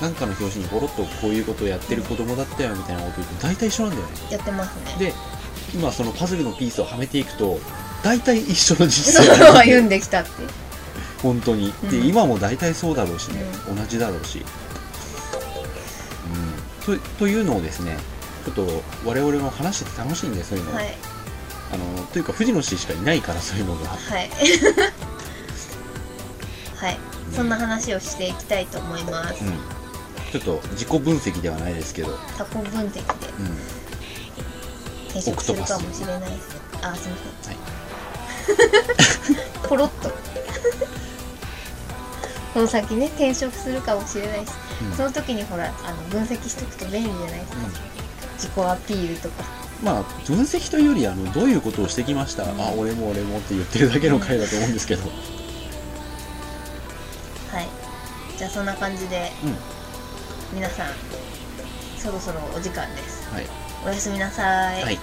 [SPEAKER 1] 何かの表紙にポロッとこういうことをやってる子供だったよみたいなこと言うと大体一緒なんだよね。
[SPEAKER 2] やってますね。
[SPEAKER 1] で今そのパズルのピースをはめていくと大体一緒の実
[SPEAKER 2] そ
[SPEAKER 1] 際
[SPEAKER 2] う歩んできたって。*laughs*
[SPEAKER 1] 本当に。で、
[SPEAKER 2] うん。
[SPEAKER 1] 今も大体そうだろうしね、同じだろうし、うん、とというのをですねちょっと我々も話してて楽しいんでそういうの、
[SPEAKER 2] は。い。
[SPEAKER 1] あのというか藤野氏しかいないからそういうのが、
[SPEAKER 2] はい。*laughs* はい。そんな話をしていきたいと思います、
[SPEAKER 1] うん、ちょっと自己分析ではないですけど、
[SPEAKER 2] タコ分析で。
[SPEAKER 1] うん、
[SPEAKER 2] 転職するかもしれないですあすみません。
[SPEAKER 1] はい。*laughs*
[SPEAKER 2] ポロッと。*laughs* この先ね転職するかもしれないし、
[SPEAKER 1] うん。
[SPEAKER 2] その時にほらあの分析しとくと便利じゃないですか、自己アピールとか。
[SPEAKER 1] まあ分析というよりあのどういうことをしてきました、
[SPEAKER 2] うん。
[SPEAKER 1] あ俺も俺もって言ってるだけの回だと思うんですけど、
[SPEAKER 2] はい。じゃあそんな感じで
[SPEAKER 1] うん。
[SPEAKER 2] 皆さんそろそろお時間です。
[SPEAKER 1] はい、
[SPEAKER 2] おやすみなさい、
[SPEAKER 1] はい